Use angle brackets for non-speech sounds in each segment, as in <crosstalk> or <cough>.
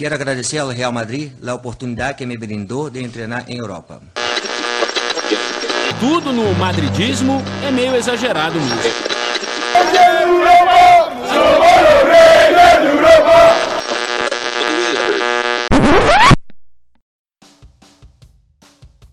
Quero agradecer ao Real Madrid a oportunidade que me brindou de treinar em Europa. Tudo no madridismo é meio exagerado mesmo.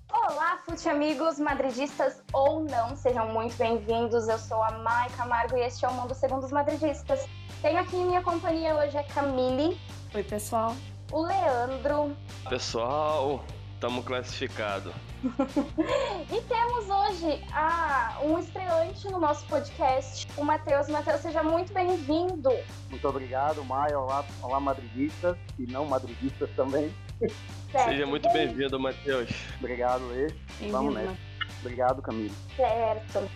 Olá, fute amigos, madridistas ou não, sejam muito bem-vindos. Eu sou a Mai Camargo e este é o Mundo Segundo os Madridistas. Tenho aqui em minha companhia hoje a Camille, Oi, pessoal. o Leandro Pessoal, estamos classificados. <laughs> e temos hoje ah, um estreante no nosso podcast, o Matheus. Matheus, seja muito bem-vindo. Muito obrigado, Maia. Olá, olá madridistas e não madridistas também. Certo, Seja muito bem-vindo, Matheus. Obrigado, Lê. Vamos nessa. Obrigado, Camilo. Certo.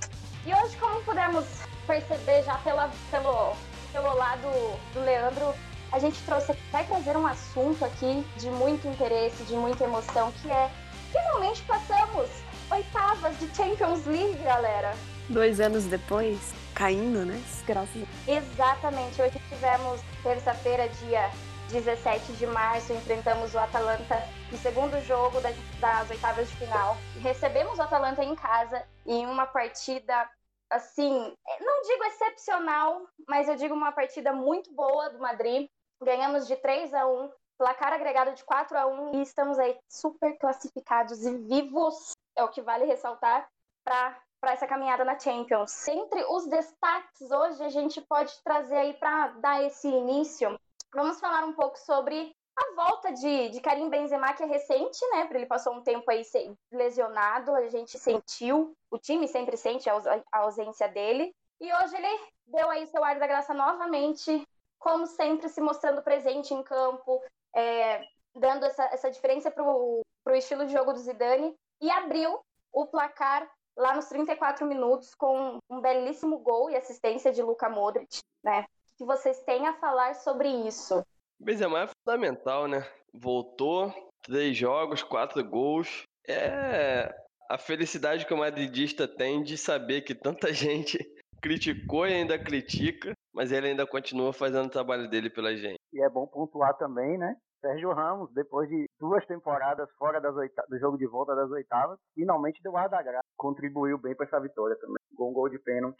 E hoje, como pudemos perceber já pela, pelo, pelo lado do Leandro, a gente trouxe, vai trazer um assunto aqui de muito interesse, de muita emoção, que é finalmente passamos oitavas de Champions League, galera. Dois anos depois, caindo, né? Graças Exatamente. Hoje tivemos terça-feira, dia 17 de março, enfrentamos o Atalanta no segundo jogo das, das oitavas de final. Recebemos o Atalanta em casa em uma partida, assim, não digo excepcional, mas eu digo uma partida muito boa do Madrid. Ganhamos de 3 a 1 placar agregado de 4 a 1 e estamos aí super classificados e vivos, é o que vale ressaltar, para para essa caminhada na Champions. Entre os destaques hoje, a gente pode trazer aí para dar esse início. Vamos falar um pouco sobre a volta de, de Karim Benzema, que é recente, né? Ele passou um tempo aí lesionado, a gente sentiu, o time sempre sente a a ausência dele. E hoje ele deu aí seu ar da graça novamente, como sempre, se mostrando presente em campo, é, dando essa, essa diferença para o estilo de jogo do Zidane, e abriu o placar lá nos 34 minutos com um belíssimo gol e assistência de Luka Modric, né? O que vocês têm a falar sobre isso? Benzema é fundamental, né? Voltou, três jogos, quatro gols. É a felicidade que o madridista tem de saber que tanta <laughs> gente criticou e ainda critica, mas ele ainda continua fazendo o trabalho dele pela gente. E é bom pontuar também, né? Sérgio Ramos, depois de duas temporadas fora do jogo de volta das oitavas, finalmente deu ar da graça. Contribuiu bem para essa vitória também. Com um gol de pênalti.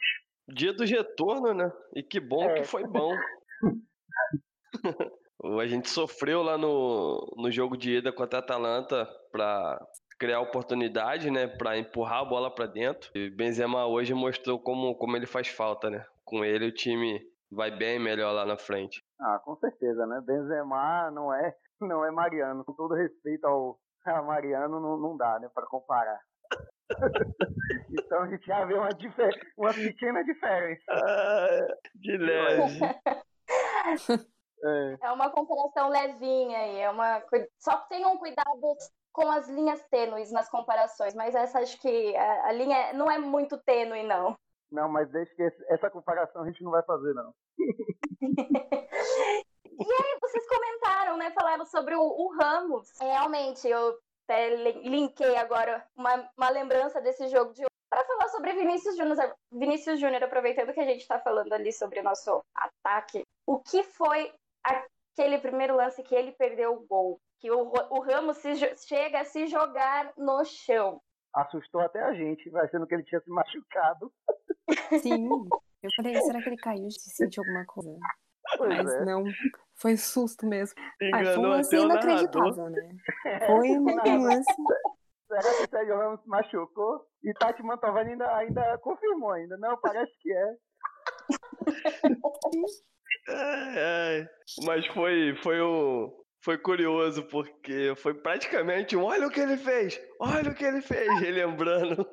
Dia do retorno, né? E que bom É. que foi bom. <laughs> a gente sofreu lá no, no jogo de ida contra a Atalanta para criar oportunidade, né? Para empurrar a bola para dentro. E Benzema hoje mostrou como, como ele faz falta, né? Com ele o time vai bem melhor lá na frente. Ah, com certeza, né? Benzema não é, <laughs> não é Mariano. Com todo respeito ao a Mariano, não, não dá, né? Para comparar. <laughs> então a gente já vê uma, difer uma pequena diferença. Ah, de leve. <laughs> É, É uma comparação levinha aí, é uma só tenham cuidado com as linhas tênues nas comparações, mas essa acho que a, a linha não é muito tênue não. Não, mas deixa que esse- essa comparação a gente não vai fazer, não. <laughs> E aí, vocês comentaram, né? Falaram sobre o, o Ramos. É, Realmente, eu até li- linkei agora uma, uma lembrança desse jogo de hoje para falar sobre Vinícius Júnior. Vinícius Júnior, aproveitando que a gente está falando ali sobre o nosso ataque, o que foi aquele primeiro lance que ele perdeu o gol? Que o, o Ramos se chega a se jogar no chão. Assustou até a gente, achando que ele tinha se machucado. <laughs> Sim. Eu falei, será que ele caiu de sentir alguma coisa? Pois Mas é. não, foi susto mesmo. Ai, foi um lance o inacreditável, né? Foi um lance. Será que o Sérgio Ramos se machucou? E Tati Mantovani ainda, ainda confirmou ainda. Não, parece que é. <laughs> Ai. Mas foi, foi um. Foi curioso, porque foi praticamente um olha o que ele fez! Olha o que ele fez! <laughs> Relembrando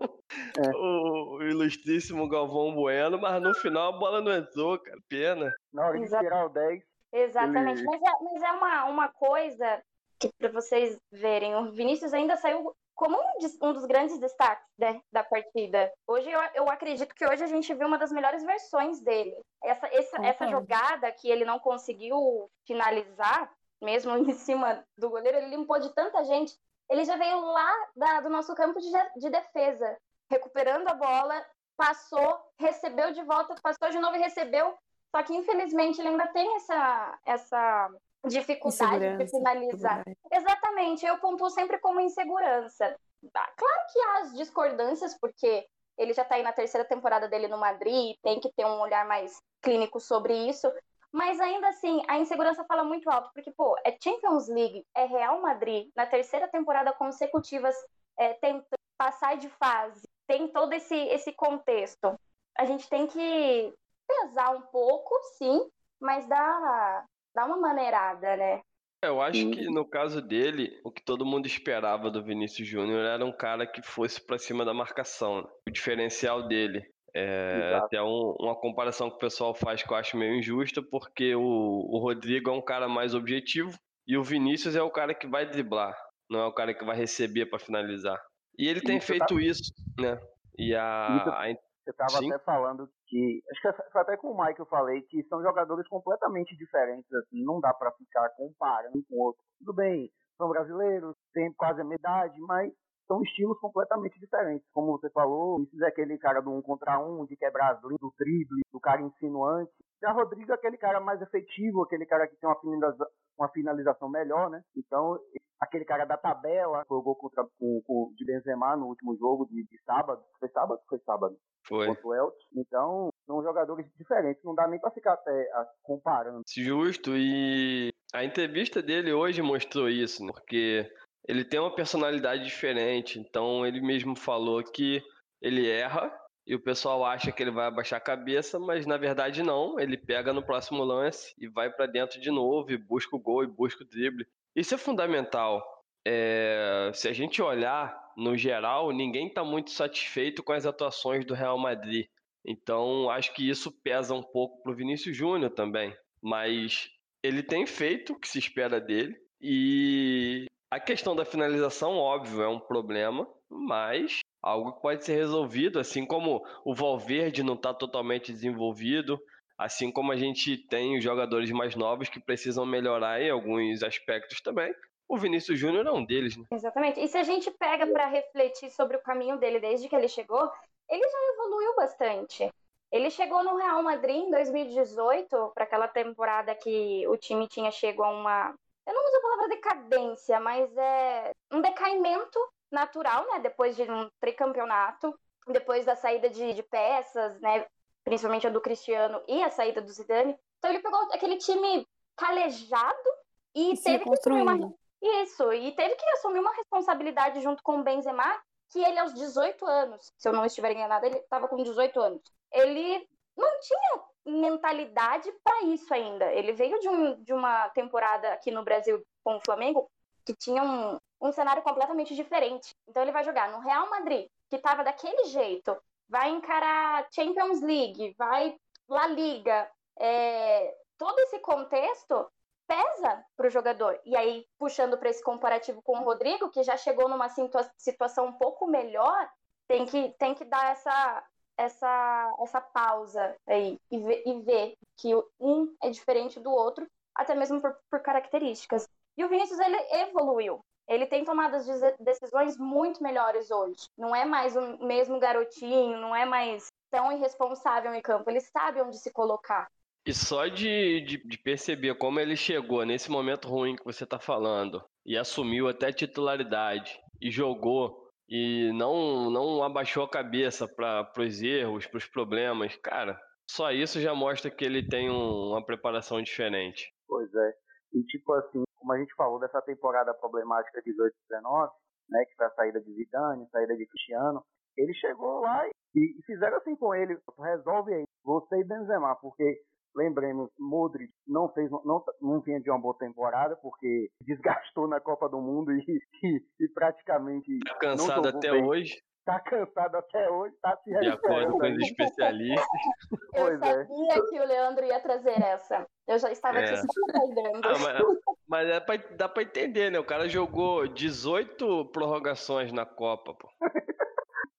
É. o ilustríssimo Galvão Bueno, mas no final a bola não entrou, cara. Pena. Na hora de tirar o 10. Exatamente. Ele- Mas é, mas é uma, uma coisa que, para vocês verem, o Vinícius ainda saiu como um, um dos grandes destaques né, da partida. Hoje eu, eu acredito que hoje a gente viu uma das melhores versões dele. Essa, essa, essa jogada que ele não conseguiu finalizar, mesmo <laughs> em cima do goleiro, ele limpou de tanta gente. Ele já veio lá da- do nosso campo de, de defesa, recuperando a bola, passou, recebeu de volta, passou de novo e recebeu Só que infelizmente ele ainda tem essa, essa dificuldade de finalizar. Exatamente, eu pontuo sempre como insegurança. Tá, Claro que há as discordâncias, porque ele já tá aí na terceira temporada dele no Madrid, tem que ter um olhar mais clínico sobre isso. Mas ainda assim, a insegurança fala muito alto, porque, pô, é Champions League, é Real Madrid, na terceira temporada consecutivas, é, tentando passar de fase, tem todo esse, esse contexto. A gente tem que pesar um pouco, sim, mas dar, dar uma maneirada, né? Eu acho que no caso dele, o que todo mundo esperava do Vinícius Júnior era um cara que fosse pra cima da marcação. né? O diferencial dele. É Exato. até um- uma comparação que o pessoal faz que eu acho meio injusta, porque o, o Rodrigo é um cara mais objetivo e o Vinícius é o cara que vai driblar, não é o cara que vai receber pra finalizar. E ele tem Isso feito tá- isso, né? E a, Isso- Você estava até falando que. Acho que foi até com o Mike eu falei que são jogadores completamente diferentes, assim, não dá pra ficar comparando um com o outro. Tudo bem, são brasileiros, têm quase a minha idade, mas são estilos completamente diferentes. Como você falou, Vinícius é aquele cara do um contra um, de quebrar as linhas, do drible, do cara insinuante. Já Rodrigo é aquele cara mais efetivo, aquele cara que tem uma finalização, uma finalização melhor, né? Então, aquele cara da tabela, o gol contra, com, com, de Benzema no último jogo de, de sábado. Foi sábado? Foi sábado foi. contra o Elche. Então, são jogadores diferentes. Não dá nem pra ficar até comparando. Justo, e a entrevista dele hoje mostrou isso, né? porque ele tem uma personalidade diferente, então ele mesmo falou que ele erra e o pessoal acha que ele vai abaixar a cabeça, mas na verdade não, ele pega no próximo lance e vai pra dentro de novo e busca o gol e busca o drible. Isso é fundamental. É, se a gente olhar no geral, ninguém está muito satisfeito com as atuações do Real Madrid. Então, acho que isso pesa um pouco pro Vinícius Júnior também. Mas ele tem feito o que se espera dele. E a questão da finalização, óbvio, é um problema, mas algo que pode ser resolvido, assim como o Valverde não está totalmente desenvolvido, assim como a gente tem os jogadores mais novos que precisam melhorar em alguns aspectos também. O Vinícius Júnior é um deles, né? Exatamente. E se a gente pega para refletir sobre o caminho dele desde que ele chegou, ele já evoluiu bastante. Ele chegou no Real Madrid em 2018, para aquela temporada que o time tinha chego a uma. Eu não uso a palavra decadência, mas é um decaimento natural, né? Depois de um tricampeonato, depois da saída de, de peças, né? Principalmente a do Cristiano e a saída do Zidane. Então ele pegou aquele time calejado e, E teve que assumir uma isso, e teve que assumir uma responsabilidade junto com o Benzema, que ele aos 18 anos, se eu não estiver enganada, ele estava com 18 anos. Ele não tinha mentalidade para isso ainda. Ele veio de, um, de uma temporada aqui no Brasil com o Flamengo que tinha um, um cenário completamente diferente. Então ele vai jogar no Real Madrid, que estava daquele jeito, vai encarar Champions League, vai La Liga, é, todo esse contexto pesa para o jogador. E aí, puxando para esse comparativo com o Rodrigo, que já chegou numa situa- situação um pouco melhor, tem que, tem que dar essa, essa, essa pausa aí e ver, e ver que um é diferente do outro, até mesmo por, por características. E o Vinícius, ele evoluiu. Ele tem tomado as decisões muito melhores hoje. Não é mais o mesmo garotinho, não é mais tão irresponsável em campo. Ele sabe onde se colocar. E só de, de, de perceber como ele chegou nesse momento ruim que você tá falando e assumiu até titularidade e jogou e não, não abaixou a cabeça para os erros, para os problemas, cara, só isso já mostra que ele tem um- uma preparação diferente. Pois é. E tipo assim, como a gente falou dessa temporada problemática de 18-19, né, que foi a saída de Zidane, saída de Cristiano, ele chegou lá e, e fizeram assim com ele, resolve aí, você e Benzema, porque lembremos, Modric não fez, não, não vinha de uma boa temporada, porque <laughs> desgastou na Copa do Mundo e, e, e praticamente Tá cansado até bem. hoje, tá cansado até hoje, tá se de acordo recuperando com os especialistas. <laughs> Eu Pois é. sabia que o Leandro ia trazer essa. Eu já estava É. só aguardando. Ah, mas mas é pra, dá pra entender, né? O cara jogou 18 prorrogações na Copa, pô. <laughs>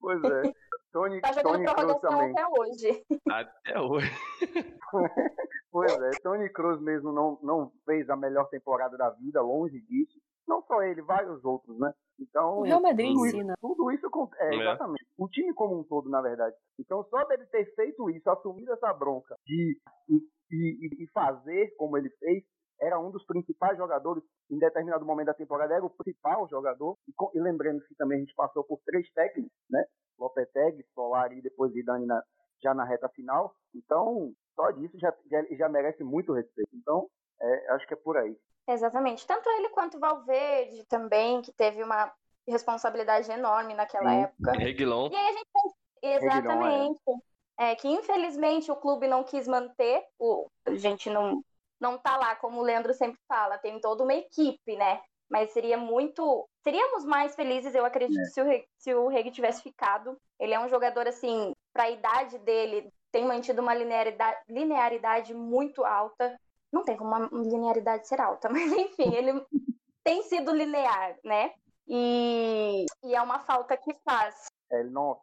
Pois é. Tony, Tá jogando Tony prorrogação também. até hoje. Até hoje. <laughs> Pois é, Tony Cruz mesmo não, não fez a melhor temporada da vida, longe disso. Não só ele, vários outros, né? Então, O Real Madrid tudo isso, ensina. tudo isso é, É. exatamente. O time como um todo, na verdade. Então, só dele ter feito isso, assumido essa bronca de e, e- e fazer como ele fez, era um dos principais jogadores em determinado momento da temporada, era o principal jogador. E, e lembrando que também a gente passou por três técnicos, né? Lopetegui, Solari e depois Zidane na, já na reta final. Então, só disso já, já, já merece muito respeito. Então, é, acho que é por aí. Exatamente. Tanto ele quanto o Valverde também, que teve uma responsabilidade enorme naquela Sim. época. Reguilão. E aí a gente pensa, exatamente. É que infelizmente o clube não quis manter, o, a gente não, não tá lá, como o Leandro sempre fala, tem toda uma equipe, né? Mas seria muito. Seríamos mais felizes, eu acredito, se o, se o Reg tivesse ficado. Ele é um jogador, assim, para a idade dele, tem mantido uma linearidade, linearidade muito alta. Não tem como uma linearidade ser alta, <laughs> mas enfim, ele tem sido linear, né? E, e é uma falta que faz. É, ele não.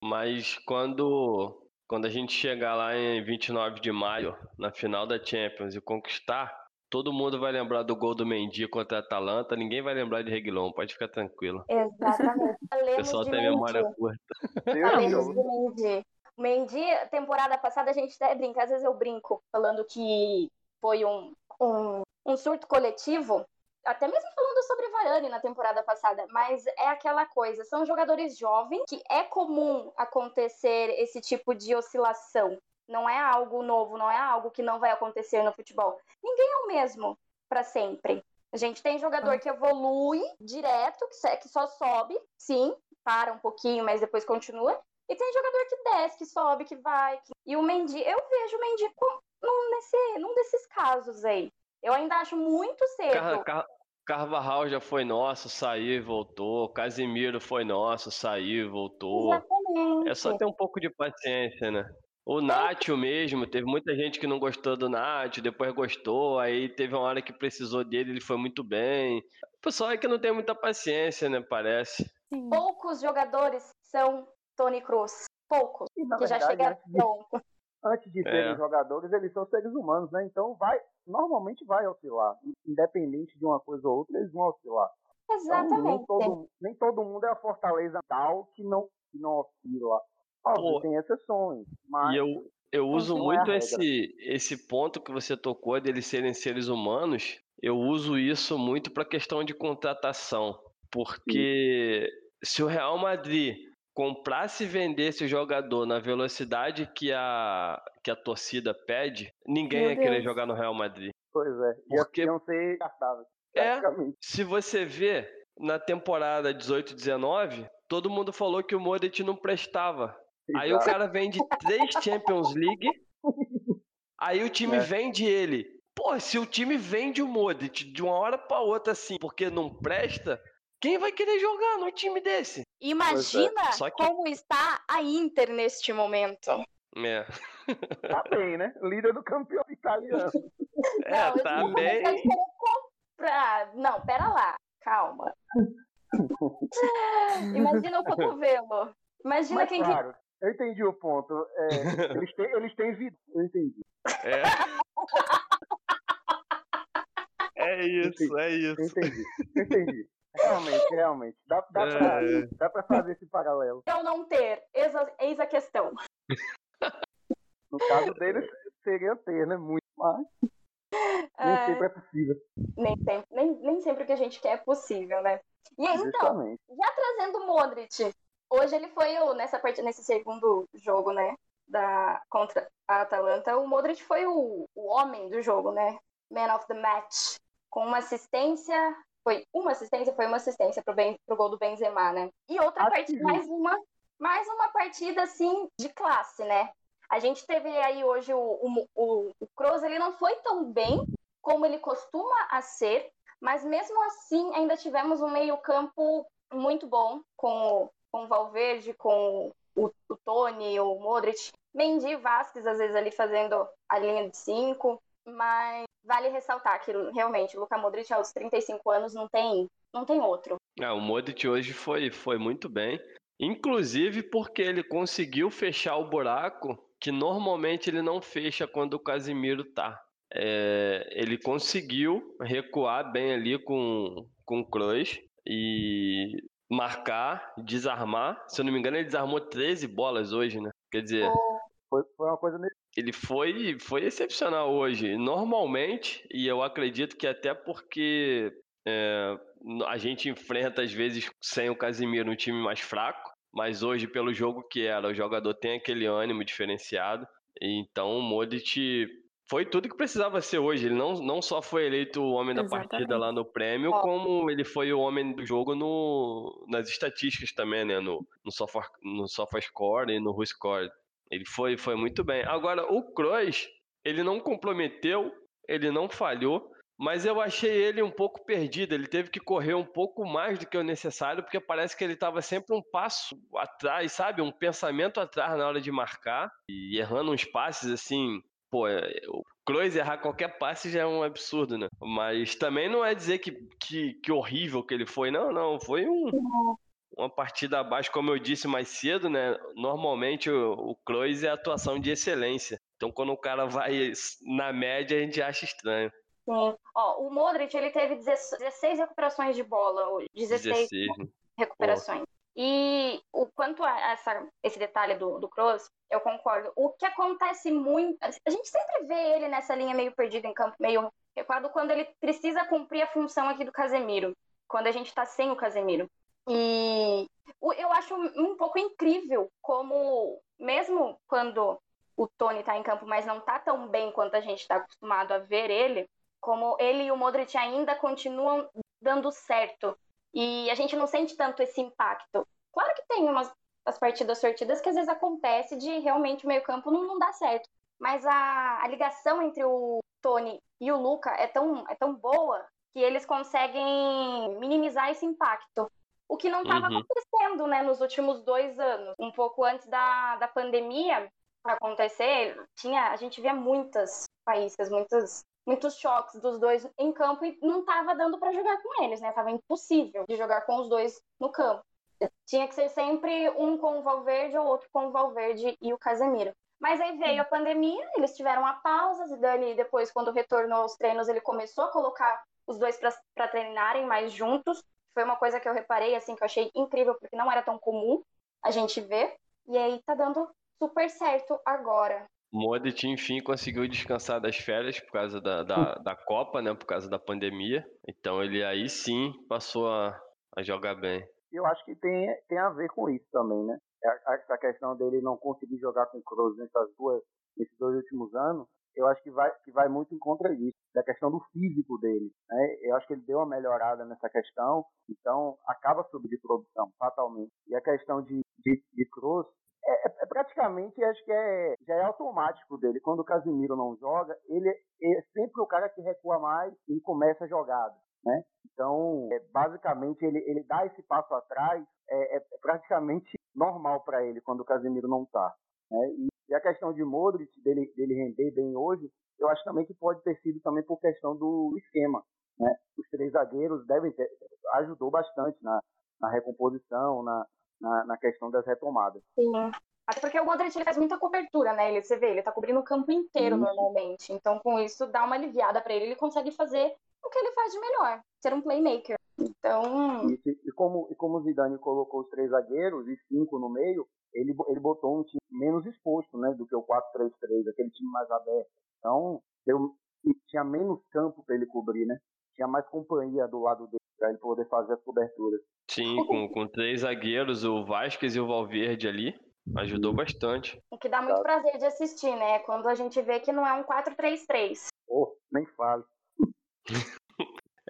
Mas quando, quando a gente chegar lá em 29 de maio, na final da Champions, e conquistar, todo mundo vai lembrar do gol do Mendy contra a Atalanta, ninguém vai lembrar de Reguilão, pode ficar tranquilo. Exatamente. <laughs> O pessoal tem memória Mendy. curta. Falemos Mendy. Mendy, temporada passada, a gente até brinca, às vezes eu brinco, falando que foi um, um, um surto coletivo, até mesmo falando sobre Varane na temporada passada, mas é aquela coisa, são jogadores jovens que é comum acontecer esse tipo de oscilação. Não é algo novo, não é algo que não vai acontecer no futebol. Ninguém é o mesmo para sempre. A gente tem jogador que evolui direto, que só- que só sobe, sim, para um pouquinho, mas depois continua. E tem jogador que desce, que sobe, que vai. que- E o Mendy, eu vejo o Mendy com- num, nesse, num desses casos aí. Eu ainda acho muito cedo. Car- Car- Carvajal já foi nosso, saiu e voltou. Casimiro foi nosso, saiu e voltou. Exatamente. É só ter um pouco de paciência, né? O Nacho mesmo, teve muita gente que não gostou do Nacho, depois gostou, aí teve uma hora que precisou dele, ele foi muito bem. O pessoal é que não tem muita paciência, né? Parece. Sim. Poucos jogadores são Tony Cruz. Poucos. E, na Que já verdade, chega antes de, pronto. antes de serem É. jogadores, eles são seres humanos, né? Então vai, normalmente vai oscilar. Independente de uma coisa ou outra, eles vão oscilar. Então, nem, Exatamente. todo, nem todo mundo é a fortaleza tal que não, que não oscila. Óbvio, tem exceções, mas E eu, eu uso não é muito esse, esse ponto que você tocou deles serem seres humanos. Eu uso isso muito para questão de contratação. Porque se o Real Madrid comprasse e vendesse o jogador na velocidade que a, que a torcida pede, ninguém Meu ia querer Deus. jogar no Real Madrid. Pois é, Porque- iam ser. É. Se você vê na temporada 18-19, todo mundo falou que o Modric não prestava. Aí o cara vende três Champions League, aí o time É. vende ele. Pô, se o time vende o Modric de uma hora pra outra assim, porque não presta, quem vai querer jogar num time desse? Imagina Só que- como está a Inter neste momento. É, Tá bem, né? Líder do campeonato italiano. é eu tá bem. comprar. Não, pera lá, calma. <laughs> Imagina o cotovelo. Imagina Mas quem que claro, eu entendi o ponto. É, <laughs> eles, têm, eles têm vida. Eu entendi. É. <laughs> É isso, é Eu isso. entendi. Eu entendi. Realmente, realmente. Dá, dá, pra, É. dá pra fazer esse paralelo. ou não ter. Eis a, eis a questão. No caso deles, seria ter, né? Muito, mas nem É, sempre é possível. nem, sempre, nem, nem sempre o que a gente quer é possível, né? E aí, então, Justamente. já trazendo o Modric, hoje ele foi o, nessa parte, nesse segundo jogo, né? Da, contra a Atalanta, o Modric foi o, o homem do jogo, né? Man of the match. Com uma assistência. Foi uma assistência, foi uma assistência pro, ben, pro gol do Benzema, né? E outra Acho partida, mais uma, mais uma partida assim de classe, né? A gente teve aí hoje o, o, o, o Kroos, ele não foi tão bem como ele costuma a ser, mas mesmo assim ainda tivemos um meio-campo muito bom com, o- com o Valverde, com o, o Tony, o Modric, Mendy, Vasquez às vezes ali fazendo a linha de cinco, mas vale ressaltar que realmente o Luka Modric aos 35 anos não tem, não tem outro. Ah, o Modric hoje foi, foi muito bem. Inclusive porque ele conseguiu fechar o buraco que normalmente ele não fecha quando o Casimiro tá. é, ele conseguiu recuar bem ali com, com o Kroos e marcar, desarmar. Se eu não me engano, ele desarmou 13 bolas hoje, né? Quer dizer, Foi, foi uma coisa nesse ele foi, foi excepcional hoje. Normalmente, e eu acredito que até porque é, a gente enfrenta às vezes sem o Casimiro um time mais fraco, mas hoje, pelo jogo que era, o jogador tem aquele ânimo diferenciado. Então o Modric foi tudo que precisava ser hoje. Ele não, não só foi eleito o homem da Exatamente. partida lá no prêmio, Ó. como ele foi o homem do jogo no, nas estatísticas também, né? No, no, sofa, no SofaScore e no WhoScore. Ele foi, foi muito bem. Agora, o Kroos, ele não comprometeu, ele não falhou, mas eu achei ele um pouco perdido. Ele teve que correr um pouco mais do que o necessário, porque parece que ele estava sempre um passo atrás, sabe? Um pensamento atrás na hora de marcar e errando uns passes assim. Pô, é, o Kroos errar qualquer passe já é um absurdo, né? Mas também não é dizer que, que, que horrível que ele foi, não, não. Foi um, uma partida abaixo, como eu disse mais cedo, né? Normalmente o, o Kroos é atuação de excelência. Então quando o cara vai na média, a gente acha estranho. Sim. Ó, o Modric, ele teve 16 recuperações de bola hoje. 16 16, né? recuperações. E o quanto a essa, esse detalhe do, do Kroos, eu concordo. O que acontece muito. A gente sempre vê ele nessa linha meio perdido em campo, meio recuado, quando ele precisa cumprir a função aqui do Casemiro. Quando a gente tá sem o Casemiro. E eu acho um pouco incrível como, mesmo quando o Tony tá em campo, mas não tá tão bem quanto a gente tá acostumado a ver ele, como ele e o Modric ainda continuam dando certo. E a gente não sente tanto esse impacto. Claro que tem umas as partidas sortidas que às vezes acontece de realmente o meio-campo não, não dá certo. Mas a, a ligação entre o Tony e o Luca é tão, é tão boa que eles conseguem minimizar esse impacto. O que não estava Uhum. acontecendo né, nos últimos dois anos. Um pouco antes da, da pandemia acontecer, tinha, a gente via muitas faíscas, muitas, muitos choques dos dois em campo e não estava dando para jogar com eles, né? Tava impossível de jogar com os dois no campo. Tinha que ser sempre um com o Valverde ou outro com o Valverde e o Casemiro. Mas aí veio a pandemia, eles tiveram uma pausa, Zidane depois, quando retornou aos treinos, ele começou a colocar os dois para treinarem mais juntos. Foi uma coisa que eu reparei, assim, que eu achei incrível, porque não era tão comum a gente ver. E aí tá dando super certo agora. Modric, enfim, conseguiu descansar das férias por causa da, da, da Copa, né? Por causa da pandemia. Então ele aí sim passou a, a jogar bem. Eu acho que tem, tem a ver com isso também, né? Essa questão dele não conseguir jogar com o Kroos nessas duas, nesses dois últimos anos, eu acho que vai, que vai muito em contra disso, da questão do físico dele. Né? Eu acho que ele deu uma melhorada nessa questão, então acaba subindo de produção, fatalmente. E a questão de, de, de Kroos, é, é- é praticamente, acho que é, já é automático dele. Quando o Casimiro não joga, ele é sempre o cara que recua mais e começa a jogada. Né? Então, é, basicamente, ele, ele dá esse passo atrás, é, é praticamente <laughs> normal para ele quando o Casemiro não está. Né? E, e a questão de Modric, dele, dele render bem hoje, eu acho também que pode ter sido também por questão do esquema. Né? Os três zagueiros devem ter, ajudou bastante na, na recomposição, na, na, na questão das retomadas. Sim. Até porque o Modric ele faz muita cobertura, né? Ele, você vê, ele tá cobrindo o campo inteiro normalmente. Então, com isso, dá uma aliviada pra ele. Ele consegue fazer o que ele faz de melhor, ser um playmaker. Então, E, e como, e como o Zidane colocou os três zagueiros e cinco no meio, ele, ele botou um time menos exposto né, do que o 4-3-3, aquele time mais aberto. Então, deu, tinha menos campo para ele cobrir, né? Tinha mais companhia do lado dele para ele poder fazer as coberturas. Sim, com, com três zagueiros, o Vasquez e o Valverde ali, ajudou bastante. o que dá muito prazer de assistir, né? Quando a gente vê que não é um 4-3-3. Oh, nem fale. <laughs>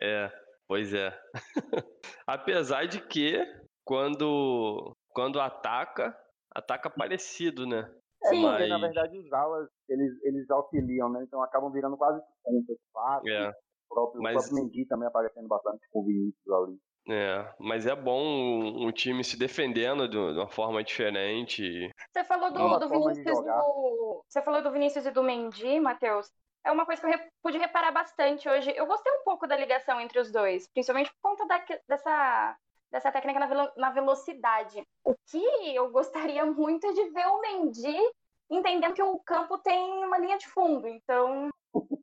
É, pois é. <laughs> Apesar de que, quando, quando ataca, ataca parecido, né? É, Sim. porque, na verdade, os alas, eles, eles auxiliam, né? Então acabam virando quase pontas. Fácil. É. O próprio, Mas- o próprio Mendy também aparecendo bastante com o Vinícius ali. É, mas é bom um, um time se defendendo de uma forma diferente. Você falou do, do Vinícius e do. Você falou do Vinícius e do Mendy, Matheus. É uma coisa que eu pude reparar bastante hoje. Eu gostei um pouco da ligação entre os dois, principalmente por conta da- dessa, dessa técnica na, velo- na velocidade. O que eu gostaria <laughs> muito é de ver o Mendy entendendo que o campo tem uma linha de fundo. Então, <laughs>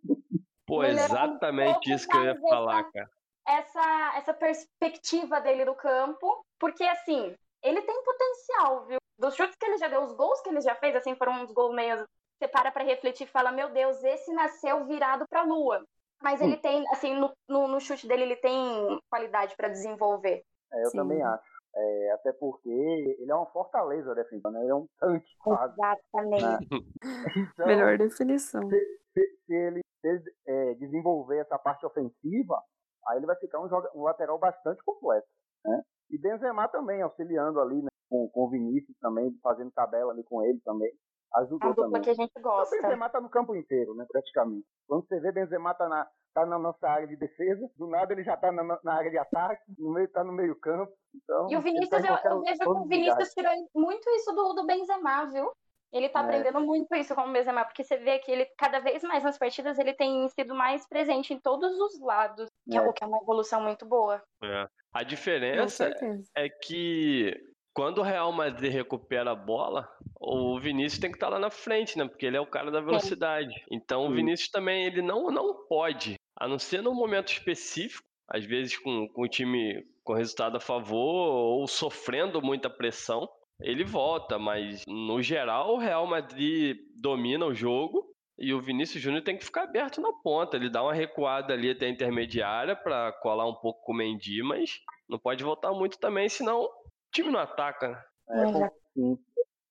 Pô, um exatamente isso que eu ia falar, essa- cara. essa, essa perspectiva dele do campo, porque assim, ele tem potencial, viu? Dos chutes que ele já deu, os gols que ele já fez, assim, foram uns gols meio. Você para pra refletir e fala, meu Deus, esse nasceu virado pra lua. Mas ele tem, assim, no, no, no chute dele, ele tem qualidade pra desenvolver. É, eu Sim. também acho. É, até porque ele é uma fortaleza defensiva, né? Ele é um tanque quase. Exatamente. <laughs> Então, Melhor definição. se, se ele, se ele, é, desenvolver essa parte ofensiva, aí ele vai ficar um, joga- um lateral bastante completo. Né? E Benzema também, auxiliando ali né, com, com o Vinícius também, fazendo tabela ali com ele também. A Ajudou dupla também. que a gente O gosta. Benzema tá no campo inteiro, né, praticamente. Quando você vê Benzema tá na, tá na nossa área de defesa, do nada ele já tá na, na área de ataque, no meio tá no meio campo. Então, E o ele Vinícius, tá eu, eu vejo que o Vinícius tirou muito isso do, do Benzema, viu? Ele tá É. aprendendo muito isso com o Benzema, porque você vê que ele, cada vez mais nas partidas, ele tem sido mais presente em todos os lados, que é, É. o que é uma evolução muito boa. É. A diferença é que quando o Real Madrid recupera a bola, o Vinícius tem que estar lá na frente, né? Porque ele é o cara da velocidade. Então o. Vinícius também, ele não, não pode, a não ser num momento específico, às vezes com, com o time com resultado a favor ou sofrendo muita pressão, ele volta, mas no geral o Real Madrid domina o jogo e o Vinícius Júnior tem que ficar aberto na ponta. Ele dá uma recuada ali até a intermediária para colar um pouco com o Mendy, mas não pode voltar muito também, senão o time não ataca. né? É, sim.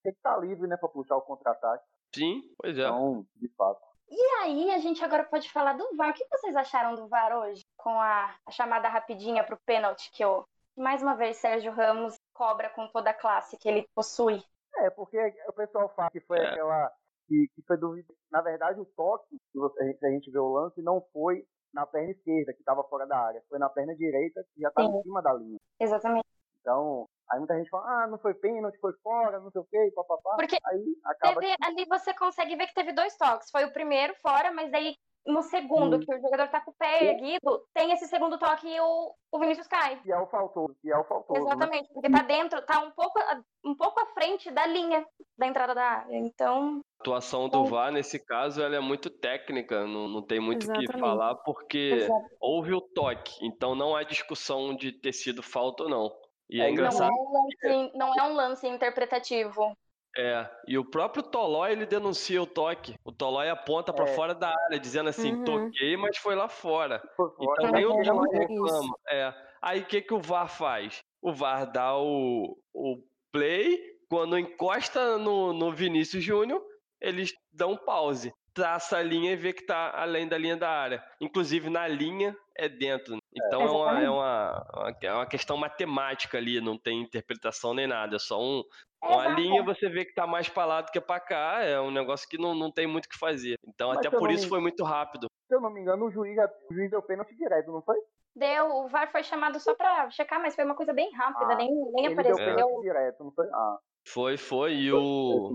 Tem que estar livre, né, pra puxar o contra-ataque. Sim, pois é. Então, de fato. E aí, a gente agora pode falar do VAR. O que vocês acharam do VAR hoje? Com a, a chamada rapidinha pro pênalti que eu. Mais uma vez, Sérgio Ramos cobra com toda a classe que ele possui. É, porque o pessoal fala que foi É. aquela. Que, que foi dúvida. Na verdade, o toque, se você- se a gente vê o lance, não foi na perna esquerda, que estava fora da área. Foi na perna direita, que já estava em cima da linha. Exatamente. Então, aí muita gente fala, ah, não foi pênalti, foi fora, não sei o quê, papapá. Porque Aí acaba Teve, ali você consegue ver que teve dois toques. Foi o primeiro fora, mas daí no segundo, Hum. que o jogador tá com o pé erguido, tem esse segundo toque e o, o Vinícius cai. que é o faltoso, que é o faltoso. né? Exatamente, porque tá dentro, tá um pouco, um pouco à frente da linha da entrada da área. Então, A atuação do VAR, nesse caso, ela é muito técnica, não, não tem muito o que falar, porque exato. houve o toque, então não há discussão de ter sido falta ou não. E é, É, não, engraçado, é um lance, não é um lance interpretativo. É, e o próprio Tolói, ele denuncia o toque. O Tolói aponta pra É. fora da área, dizendo assim, Uhum. toquei, mas foi lá fora. Foi fora. Então nem o. Tolói É reclama. É. Aí o que, que o VAR faz? O VAR dá o, o play, quando encosta no, no Vinícius Júnior, eles dão pause. Traça a linha e vê que tá além da linha da área. Inclusive na linha é dentro. Então é, uma, é, uma, uma- é uma questão matemática ali, não tem interpretação nem nada. É só um, uma Exato. linha você vê que tá mais pra lá do que pra cá. É um negócio que não, não tem muito o que fazer. Então Mas até por isso me- foi muito rápido. Se eu não me engano, o juiz, o juiz deu pênalti direto, não foi? Deu, o VAR foi chamado só pra checar, mas foi uma coisa bem rápida, Ah, nem, nem Ele deu apareceu. pênalti direto, não foi? Ah, Foi, foi. E o.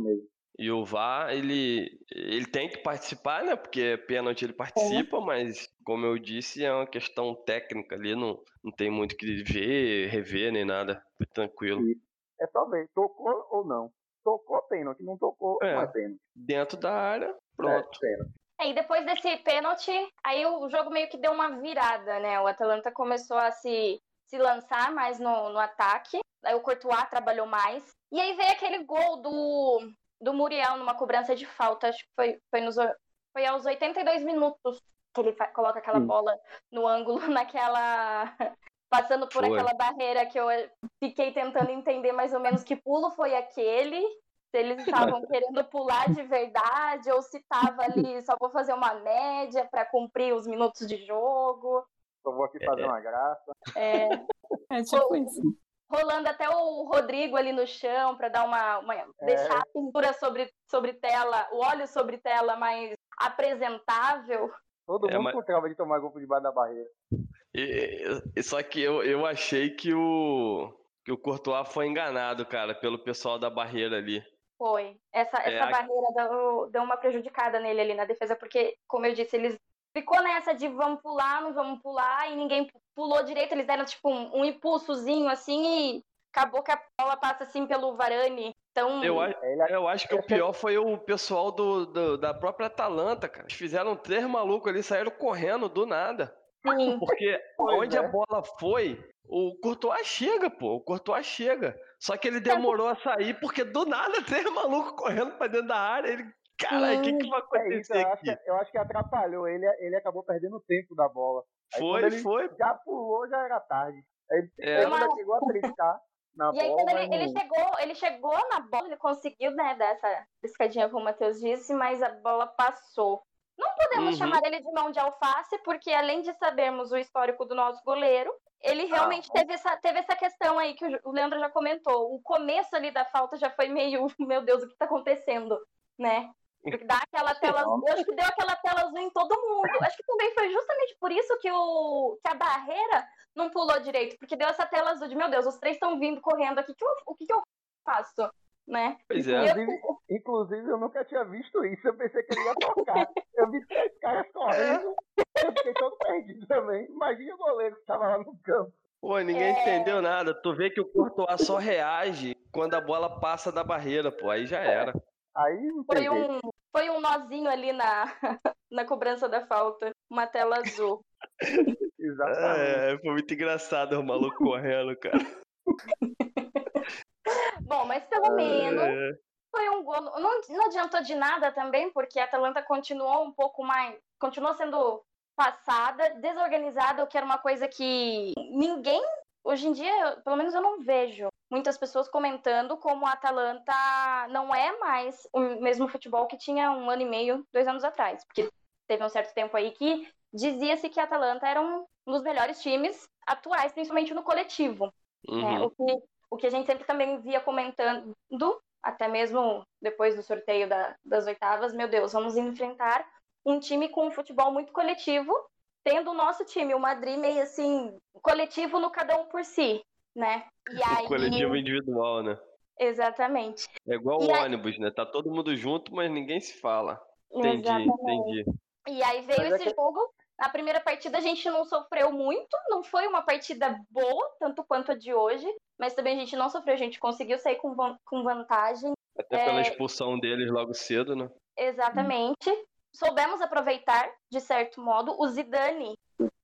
E o VAR, ele, ele tem que participar, né? Porque é pênalti ele participa, mas, como eu disse, é uma questão técnica ali, não, não tem muito o que ver, rever, nem nada. Foi tranquilo. É só ver, tocou ou não. Tocou pênalti, não tocou, É. não é pênalti. Dentro da área, pronto. É, pênalti. É, e depois desse pênalti, aí o jogo meio que deu uma virada, né? O Atalanta começou a se, se lançar mais no, no ataque. Aí o Courtois trabalhou mais. E aí veio aquele gol do, do Muriel numa cobrança de falta. Acho que foi, foi, nos, foi aos 82 minutos que ele coloca aquela bola no ângulo, <laughs> naquela. Passando por Foi. aquela barreira que eu fiquei tentando entender mais ou menos que pulo foi aquele. Se eles estavam <laughs> querendo pular de verdade ou se tava ali só vou fazer uma média para cumprir os minutos de jogo. Só vou aqui fazer uma graça. É, <laughs> É tipo isso. rolando até o Rodrigo ali no chão para dar uma, uma- deixar a pintura sobre, sobre tela, o óleo sobre tela mais apresentável. Todo É, mundo mas- com trava de tomar gol por debaixo da barreira. E- e- só que eu, eu achei que o, que o Courtois foi enganado, cara, pelo pessoal da barreira ali. Foi. Essa, É, essa a- barreira deu, deu uma prejudicada nele ali na defesa, porque, como eu disse, eles ficou nessa de vamos pular, não vamos pular, e ninguém pulou direito, eles deram tipo um, um impulsozinho assim e acabou que a bola passa assim pelo Varane Então, Eu, é- eu acho que o pior foi o pessoal do, do- da própria Atalanta, cara. Eles fizeram três malucos ali, saíram correndo do nada. Sim, Porque Pois onde é. a bola foi, o Courtois chega, pô. O Courtois chega. Só que ele demorou a sair porque do nada <laughs> três malucos correndo pra dentro da área. Ele, cara, o que, que vai É isso, acontecer eu acho, aqui? que, eu acho que atrapalhou. Ele, ele acabou perdendo o tempo da bola. Aí Foi, ele foi. Já pulou, já era tarde. Aí ele É. ele chegou a triscar na E aí, bola. quando ele, ele chegou, ele chegou na bola, ele conseguiu, né, dar essa piscadinha, como o Matheus disse, mas a bola passou. Não podemos Uhum. chamar ele de mão de alface, porque além de sabermos o histórico do nosso goleiro, ele realmente Ah. teve, essa, teve essa questão aí que o o Leandro já comentou. O começo ali da falta já foi meio, <laughs> meu Deus, o que tá acontecendo, né? Porque dá aquela <laughs> tela azul. Eu acho que deu aquela tela azul em todo mundo. Acho que também foi justamente por isso que, o, que a barreira não pulou direito, porque deu essa tela azul de meu Deus, os três estão vindo correndo aqui, que eu- o que, eu faço? Né? Pois é. eu- Inclusive, eu nunca tinha visto isso. Eu pensei que ele ia tocar. Eu vi três caras correndo. Eu fiquei todo perdido também. Imagina o goleiro que estava lá no campo. Pô, ninguém É. entendeu nada. Tu vê que o Courtois só reage quando a bola passa da barreira, pô. Aí já era. Aí Foi um, foi um nozinho ali na, <laughs> na cobrança da falta. Uma tela azul. <laughs> Exatamente. É, foi muito engraçado o maluco correndo, cara. <laughs> Bom, mas pelo menos É. foi um gol. Não, não adiantou de nada também, porque a Atalanta continuou um pouco mais. Continuou sendo passada, desorganizada, o que era uma coisa que ninguém. Hoje em dia, pelo menos eu não vejo muitas pessoas comentando como a Atalanta não é mais o mesmo futebol que tinha um ano e meio, dois anos atrás. Porque teve um certo tempo aí que dizia-se que a Atalanta era um dos melhores times atuais, principalmente no coletivo né? Uhum. O, que, o que a gente sempre também via comentando, até mesmo depois do sorteio da- das oitavas, meu Deus, vamos enfrentar um time com um futebol muito coletivo, tendo o nosso time, o Madrid, meio assim, coletivo no cada um por si, né? E <laughs> aí, O coletivo individual, né? exatamente. É igual E o aí- ônibus, né? Tá todo mundo junto, mas ninguém se fala. Entendi, Exatamente. entendi. E aí veio Mas é esse que- jogo. Na primeira partida a gente não sofreu muito, não foi uma partida boa, tanto quanto a de hoje, mas também a gente não sofreu, a gente conseguiu sair com, van- com vantagem. Até pela É. expulsão deles logo cedo, né? Exatamente. Soubemos aproveitar, de certo modo. O Zidane,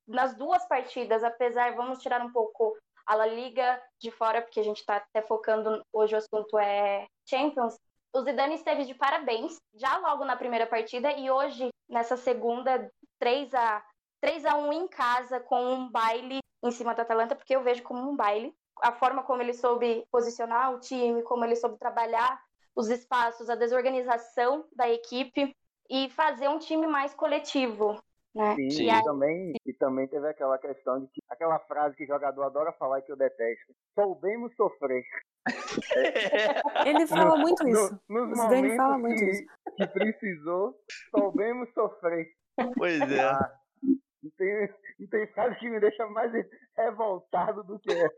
nas duas partidas, apesar, vamos tirar um pouco a La Liga de fora, porque a gente está até focando, hoje o assunto é Champions. O Zidane esteve de parabéns, já logo na primeira partida, e hoje, nessa segunda, 3 a 3 a 1 em casa, com um baile em cima da Atalanta, porque eu vejo como um baile. A forma como ele soube posicionar o time, como ele soube trabalhar os espaços, a desorganização da equipe e fazer um time mais coletivo, né? Sim, Sim. E, também, e também teve aquela questão de que aquela frase que o jogador adora falar e que eu detesto. Soubemos sofrer. <laughs> Ele fala muito No- isso. nos O Zidane momentos fala muito que, isso. que precisou, soubemos sofrer. Pois é. Ah, não, tem, não tem frase que me deixa mais revoltado do que essa.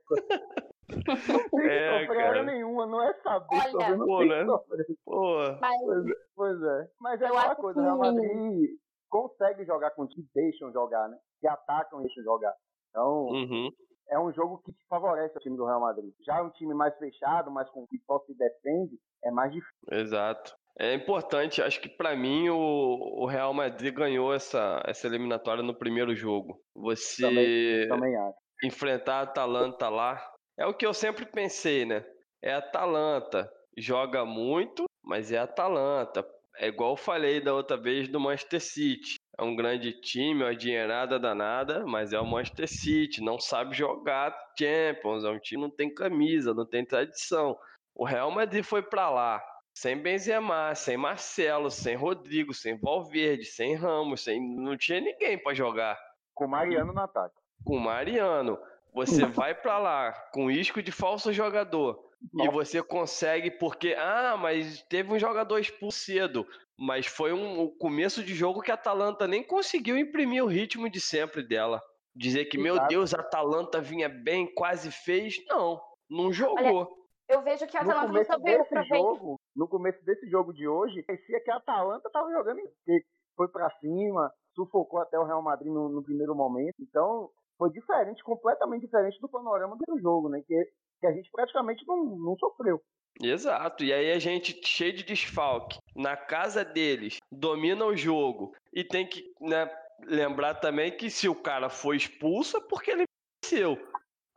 Não tem que É, sofrer cara. nenhuma, não é saber Olha, sofrer, não pô, tem né? que sofrer. Pô, Mas Pois é, pois é. Mas é acho coisa, o Real que- Madrid consegue jogar com que deixam jogar, né? Que atacam e deixam jogar. Então, uhum. é um jogo que favorece o time do Real Madrid. Já um time mais fechado, mais com que só se defende, é mais difícil. Exato. É importante, acho que pra mim o, o Real Madrid ganhou essa, essa eliminatória no primeiro jogo. Você Também, também enfrentar a Atalanta lá é o que eu sempre pensei, né? É a Atalanta. Joga muito, mas é a Atalanta. É igual eu falei da outra vez do Manchester City. É um grande time, uma dinheirada danada, mas é o Manchester City. Não sabe jogar Champions. É um time que não tem camisa, não tem tradição. O Real Madrid foi pra lá sem Benzema, sem Marcelo, sem Rodrigo, sem Valverde, sem Ramos, sem não tinha ninguém pra jogar Com o Mariano no ataque. com o Mariano. Você vai pra lá com isco de falso jogador e Nossa. você consegue porque ah, mas teve um jogador expulso cedo, mas foi um, um começo de jogo que a Atalanta nem conseguiu imprimir o ritmo de sempre dela. Dizer que meu Exato. Deus, a Atalanta vinha bem, quase fez, não, não jogou. Eu vejo que a No Atalanta não começo soube desse aproveitar. jogo, no começo desse jogo de hoje, parecia que a Atalanta tava jogando, porque foi pra cima, sufocou até o Real Madrid no, no primeiro momento. Então, foi diferente, completamente diferente do panorama do jogo, né? Que que a gente praticamente não, não sofreu. Exato, e aí a gente cheio de desfalque, na casa deles, domina o jogo e tem que né, lembrar também que se o cara foi expulso é porque ele venceu.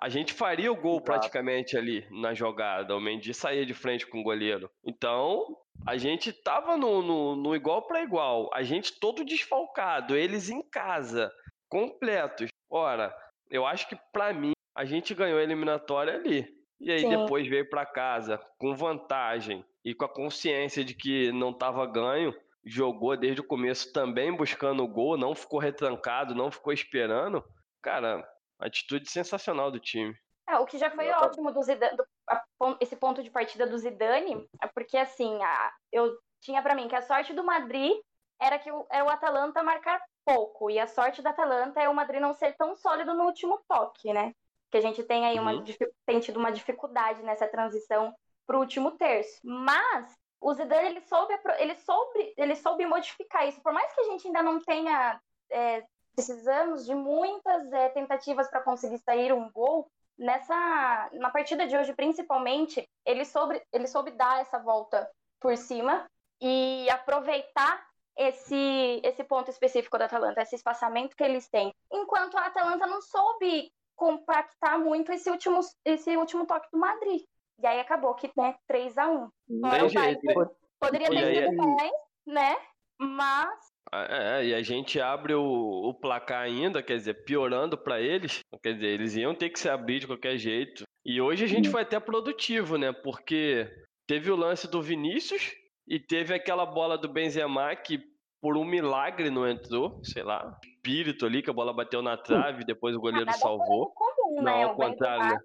A gente faria o gol Exato. praticamente ali na jogada, o Mendy saía de frente com o goleiro. Então, a gente tava no, no, no igual para igual, a gente todo desfalcado, eles em casa, completos. Ora, eu acho que para mim a gente ganhou a eliminatória ali. E aí Sim. depois veio para casa com vantagem e com a consciência de que não estava ganho, jogou desde o começo também buscando o gol, não ficou retrancado, não ficou esperando. Cara, atitude sensacional do time. É, o que já foi ótimo do Zidane, do- a esse ponto de partida do Zidane, é porque assim, a- eu tinha pra mim que a sorte do Madrid era que o, era o Atalanta marcar pouco, e a sorte da Atalanta é o Madrid não ser tão sólido no último toque, né? Que a gente tem aí uma, Uhum. tem tido uma dificuldade nessa transição pro último terço. Mas o Zidane ele soube, ele soube, ele soube modificar isso. Por mais que a gente ainda não tenha é, precisamos de muitas é, tentativas para conseguir sair um gol, nessa na partida de hoje principalmente ele soube ele soube dar essa volta por cima e aproveitar esse esse ponto específico da Atalanta esse espaçamento que eles têm. Enquanto a Atalanta não soube compactar muito esse último esse último toque do Madrid. E aí acabou que né 3 a 1 Fora Tem o jeito, Bayern, hein? poderia ter sido mais né? Mas É, e a gente abre o, o placar ainda, quer dizer, piorando pra eles. Quer dizer, eles iam ter que se abrir de qualquer jeito. E hoje a gente foi até produtivo, né? Porque teve o lance do Vinícius e teve aquela bola do Benzema que por um milagre não entrou, sei lá, espírito ali que a bola bateu na trave, depois o goleiro nada salvou. comum Não, né ao o contrário,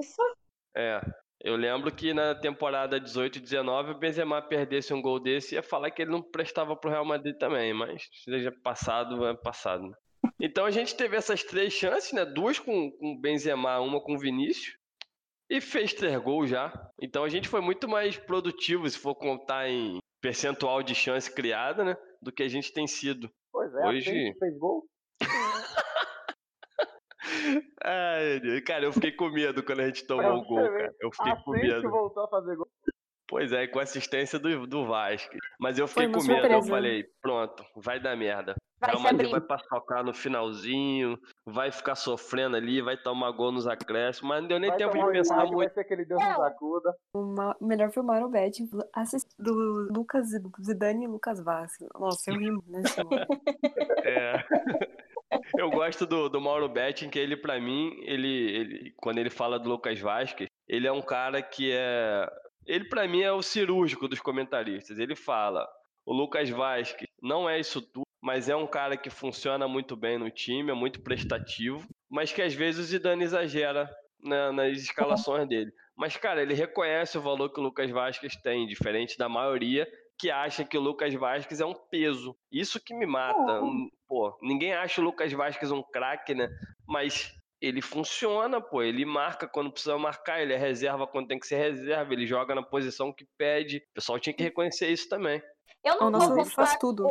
isso É. Eu lembro que na temporada 18 e 19 o Benzema perdesse um gol desse ia falar que ele não prestava pro Real Madrid também, mas seja passado, é passado. né? <laughs> Então a gente teve essas três chances, né? Duas com, o Benzema, uma com o Vinícius. E fez três gols já. Então a gente foi muito mais produtivo, se for contar em percentual de chance criada, né? Do que a gente tem sido. Pois é, Hoje- gente fez gol. Ai, cara, eu fiquei com medo quando a gente tomou o gol, cara. Eu fiquei com que medo. voltou a fazer gol. Pois é, com assistência do, do Vasco. Mas eu fiquei Foi com medo, eu falei, pronto, vai dar merda. vai Real Madrid vai paçocar no finalzinho, vai ficar sofrendo ali, vai tomar gol nos acréscimos, mas não deu nem Vai tempo de pensar empate, muito. Vai ser aquele Deus nos acuda. O melhor foi o Mauro Betti assist- do Lucas Zidane e Lucas Vasco. Nossa, eu ri nesse momento. É. <laughs> Eu gosto do, do Mauro Betting, que ele, pra mim, ele, ele, quando ele fala do Lucas Vasquez, ele é um cara que é. Ele, pra mim, é o cirúrgico dos comentaristas. Ele fala: o Lucas Vasquez não é isso tudo, mas é um cara que funciona muito bem no time, é muito prestativo, mas que às vezes o Zidane exagera na- nas escalações dele. Mas, cara, ele reconhece o valor que o Lucas Vasquez tem, diferente da maioria que acha que o Lucas Vasquez é um peso. Isso que me mata. Hum, Pô, ninguém acha o Lucas Vasquez um craque, né? Mas ele funciona, pô. Ele marca quando precisa marcar, ele é reserva quando tem que ser reserva, ele joga na posição que pede. O pessoal tinha que reconhecer isso também. Eu não vou Luiz faz pontuar, tudo.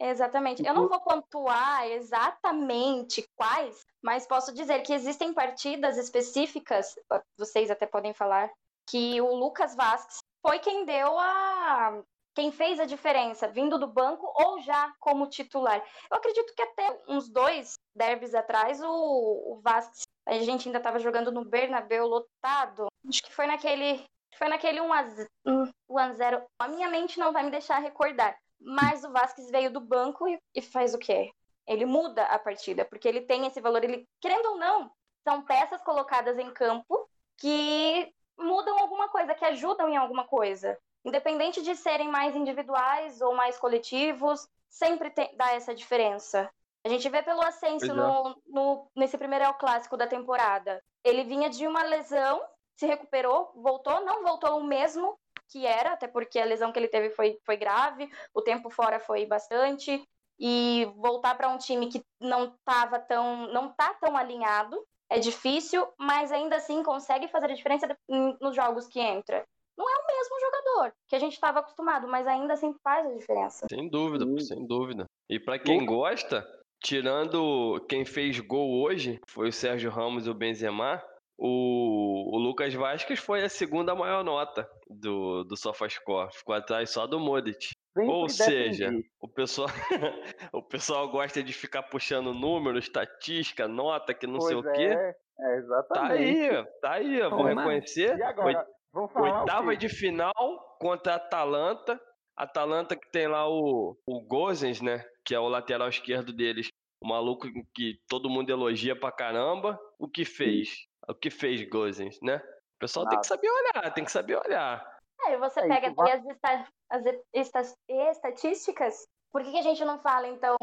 é, exatamente. Eu não vou pontuar exatamente quais, mas posso dizer que existem partidas específicas, vocês até podem falar, que o Lucas Vasquez foi quem deu a. quem fez a diferença, vindo do banco ou já como titular. Eu acredito que até uns dois derbys atrás, o, o Vasquez, a gente ainda estava jogando no Bernabéu lotado. Acho que foi naquele. Foi naquele 1x0. A minha mente não vai me deixar recordar. Mas o Vasquez veio do banco e, e faz o quê? Ele muda a partida, porque ele tem esse valor. Ele, querendo ou não, são peças colocadas em campo que mudam alguma coisa, que ajudam em alguma coisa. Independente de serem mais individuais ou mais coletivos, sempre tem, dá essa diferença. A gente vê pelo Ascenso é. no, no- nesse primeiro El Clássico da temporada. Ele vinha de uma lesão, se recuperou, voltou, não voltou o mesmo que era, até porque a lesão que ele teve foi, foi grave, o tempo fora foi bastante, e voltar para um time que não tava tão, não tá tão alinhado é difícil, mas ainda assim consegue fazer a diferença nos jogos que entra. Não é mesmo jogador que a gente estava acostumado, mas ainda assim faz a diferença. Sem dúvida, pô, sem dúvida. E pra quem gosta, tirando quem fez gol hoje, foi o Sérgio Ramos e o Benzema, o, o Lucas Vasquez foi a segunda maior nota do, do SofaScore. Ficou atrás só do Modric. Sempre Ou seja, defendi. o pessoal, <laughs> o pessoal gosta de ficar puxando número, estatística, nota, que não sei o Pois quê. É, é, Tá exatamente. aí, tá aí, eu vou reconhecer. E agora, vamos falar Oitava de final contra a Atalanta. Atalanta que tem lá o, o Gozens, né? Que é o lateral esquerdo deles. O maluco que todo mundo elogia pra caramba. O que fez? O que fez Gozens, né? O pessoal tem que saber olhar, tem que saber olhar. Aí você É, pega aqui as, esta- as esta- estatísticas. Por que, que a gente não fala, então,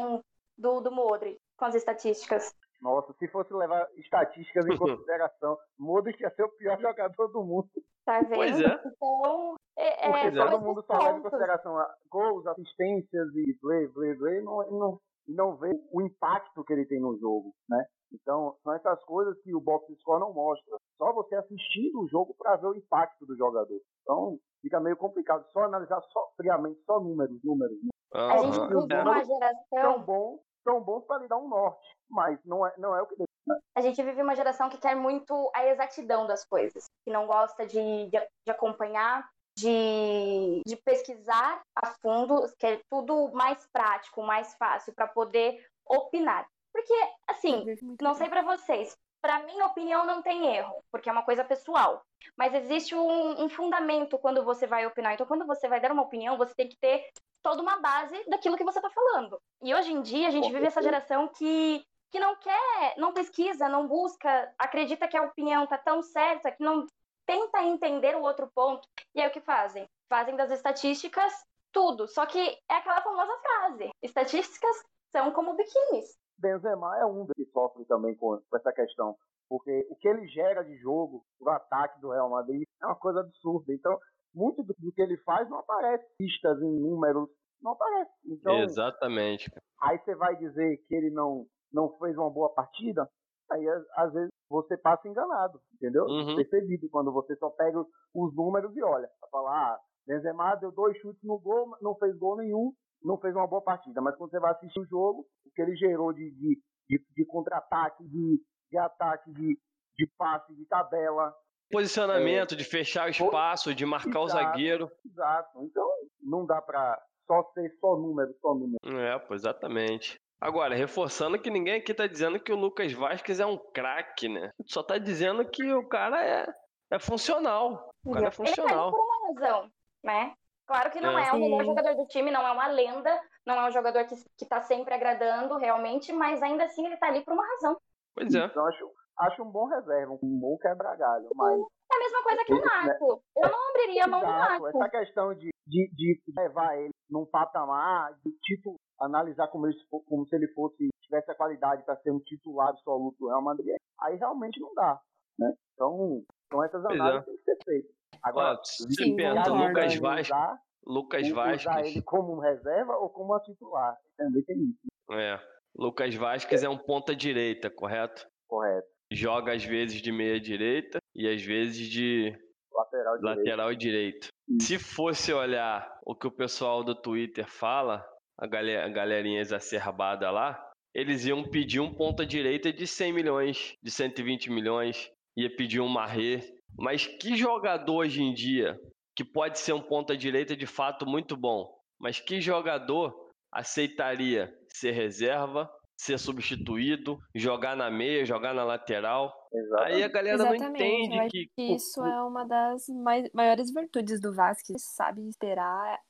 do, do Modric com as estatísticas? Nossa, se fosse levar estatísticas em <laughs> consideração, Modric ia ser o pior jogador do mundo. Tá vendo? Pois é. Então, é, Porque é, são todo mundo só leva em consideração a gols, assistências e blé, blé, e não, não, não vê o impacto que ele tem no jogo, né? Então, são essas coisas que o box score não mostra. Só você assistindo o jogo para ver o impacto do jogador. Então, fica meio complicado só analisar só friamente, só números, números. né? A gente vive uma São geração, bons, são bons para lhe dar um norte, mas não é, não é o que deve. a gente vive uma geração que quer muito a exatidão das coisas, que não gosta de, de, de acompanhar, de, de pesquisar a fundo, que é tudo mais prático, mais fácil para poder opinar. Porque, assim, não sei pra vocês. Pra mim, a opinião não tem erro, porque é uma coisa pessoal. Mas existe um, um fundamento quando você vai opinar. Então, quando você vai dar uma opinião, você tem que ter toda uma base daquilo que você tá falando. E hoje em dia, a gente vive essa geração que, que não quer, não pesquisa, não busca, acredita que a opinião tá tão certa que não tenta entender o outro ponto. E aí o que fazem? Fazem das estatísticas tudo. Só que é aquela famosa frase: estatísticas são como biquínis. Benzema é um que sofre também com, essa questão. Porque o que ele gera de jogo, o ataque do Real Madrid, é uma coisa absurda. Então, muito do, do que ele faz não aparece. Pistas em números, não aparece. Então, Exatamente. aí você vai dizer que ele não, não fez uma boa partida, aí às- vezes você passa enganado, entendeu? Uhum. Percebido quando você só pega os, os números e olha. Pra falar, ah, Benzema deu dois chutes no gol, não fez gol nenhum, não fez uma boa partida. Mas quando você vai assistir o jogo, o que ele gerou de, de, de, de contra-ataque, de, de ataque, de, de passe, de tabela, Posicionamento, de fechar o espaço, de marcar o Exato. zagueiro. exato. Então, não dá pra só ser só número, só número. É, exatamente. Agora, reforçando que ninguém aqui tá dizendo que o Lucas Vasquez é um craque, né? Só tá dizendo que o cara é, é funcional. O cara é Ele tá ali funcional. por uma razão, né? Claro que não É. é, o melhor jogador do time, não é uma lenda, não é um jogador que, que tá sempre agradando realmente, mas ainda assim ele tá ali por uma razão. Pois é. Então, acho, acho um bom reserva, um bom quebra-galho. Mas É a mesma coisa que o Esse, né? Marco. Eu não abriria a mão do Marco. essa questão de, de, de levar ele num patamar, de tipo, analisar como, ele, como se ele fosse, tivesse a qualidade para ser um titular absoluto do Real Madrid, aí realmente não dá. Né? Então, são essas é. análises que têm que ser feitas. Agora, você pensa. Lucas usar, Lucas usar Vasquez, ele como reserva ou como titular. Também tem isso, é. Lucas Vasquez é um ponta direita, correto? correto. Joga às vezes de meia direita e às vezes de Lateral direito. lateral direito. Se fosse olhar o que o pessoal do Twitter fala, a, gale- a galerinha exacerbada lá, eles iam pedir um ponta direita de 100 milhões, de 120 milhões, ia pedir um Marré. Mas que jogador hoje em dia que pode ser um ponta direita de fato muito bom, mas que jogador aceitaria ser reserva, ser substituído, jogar na meia, jogar na lateral? Aí a Exatamente. galera não Exatamente, eu entende acho que que isso é uma das mai- maiores virtudes do Vasquez. Ele sabe esperar,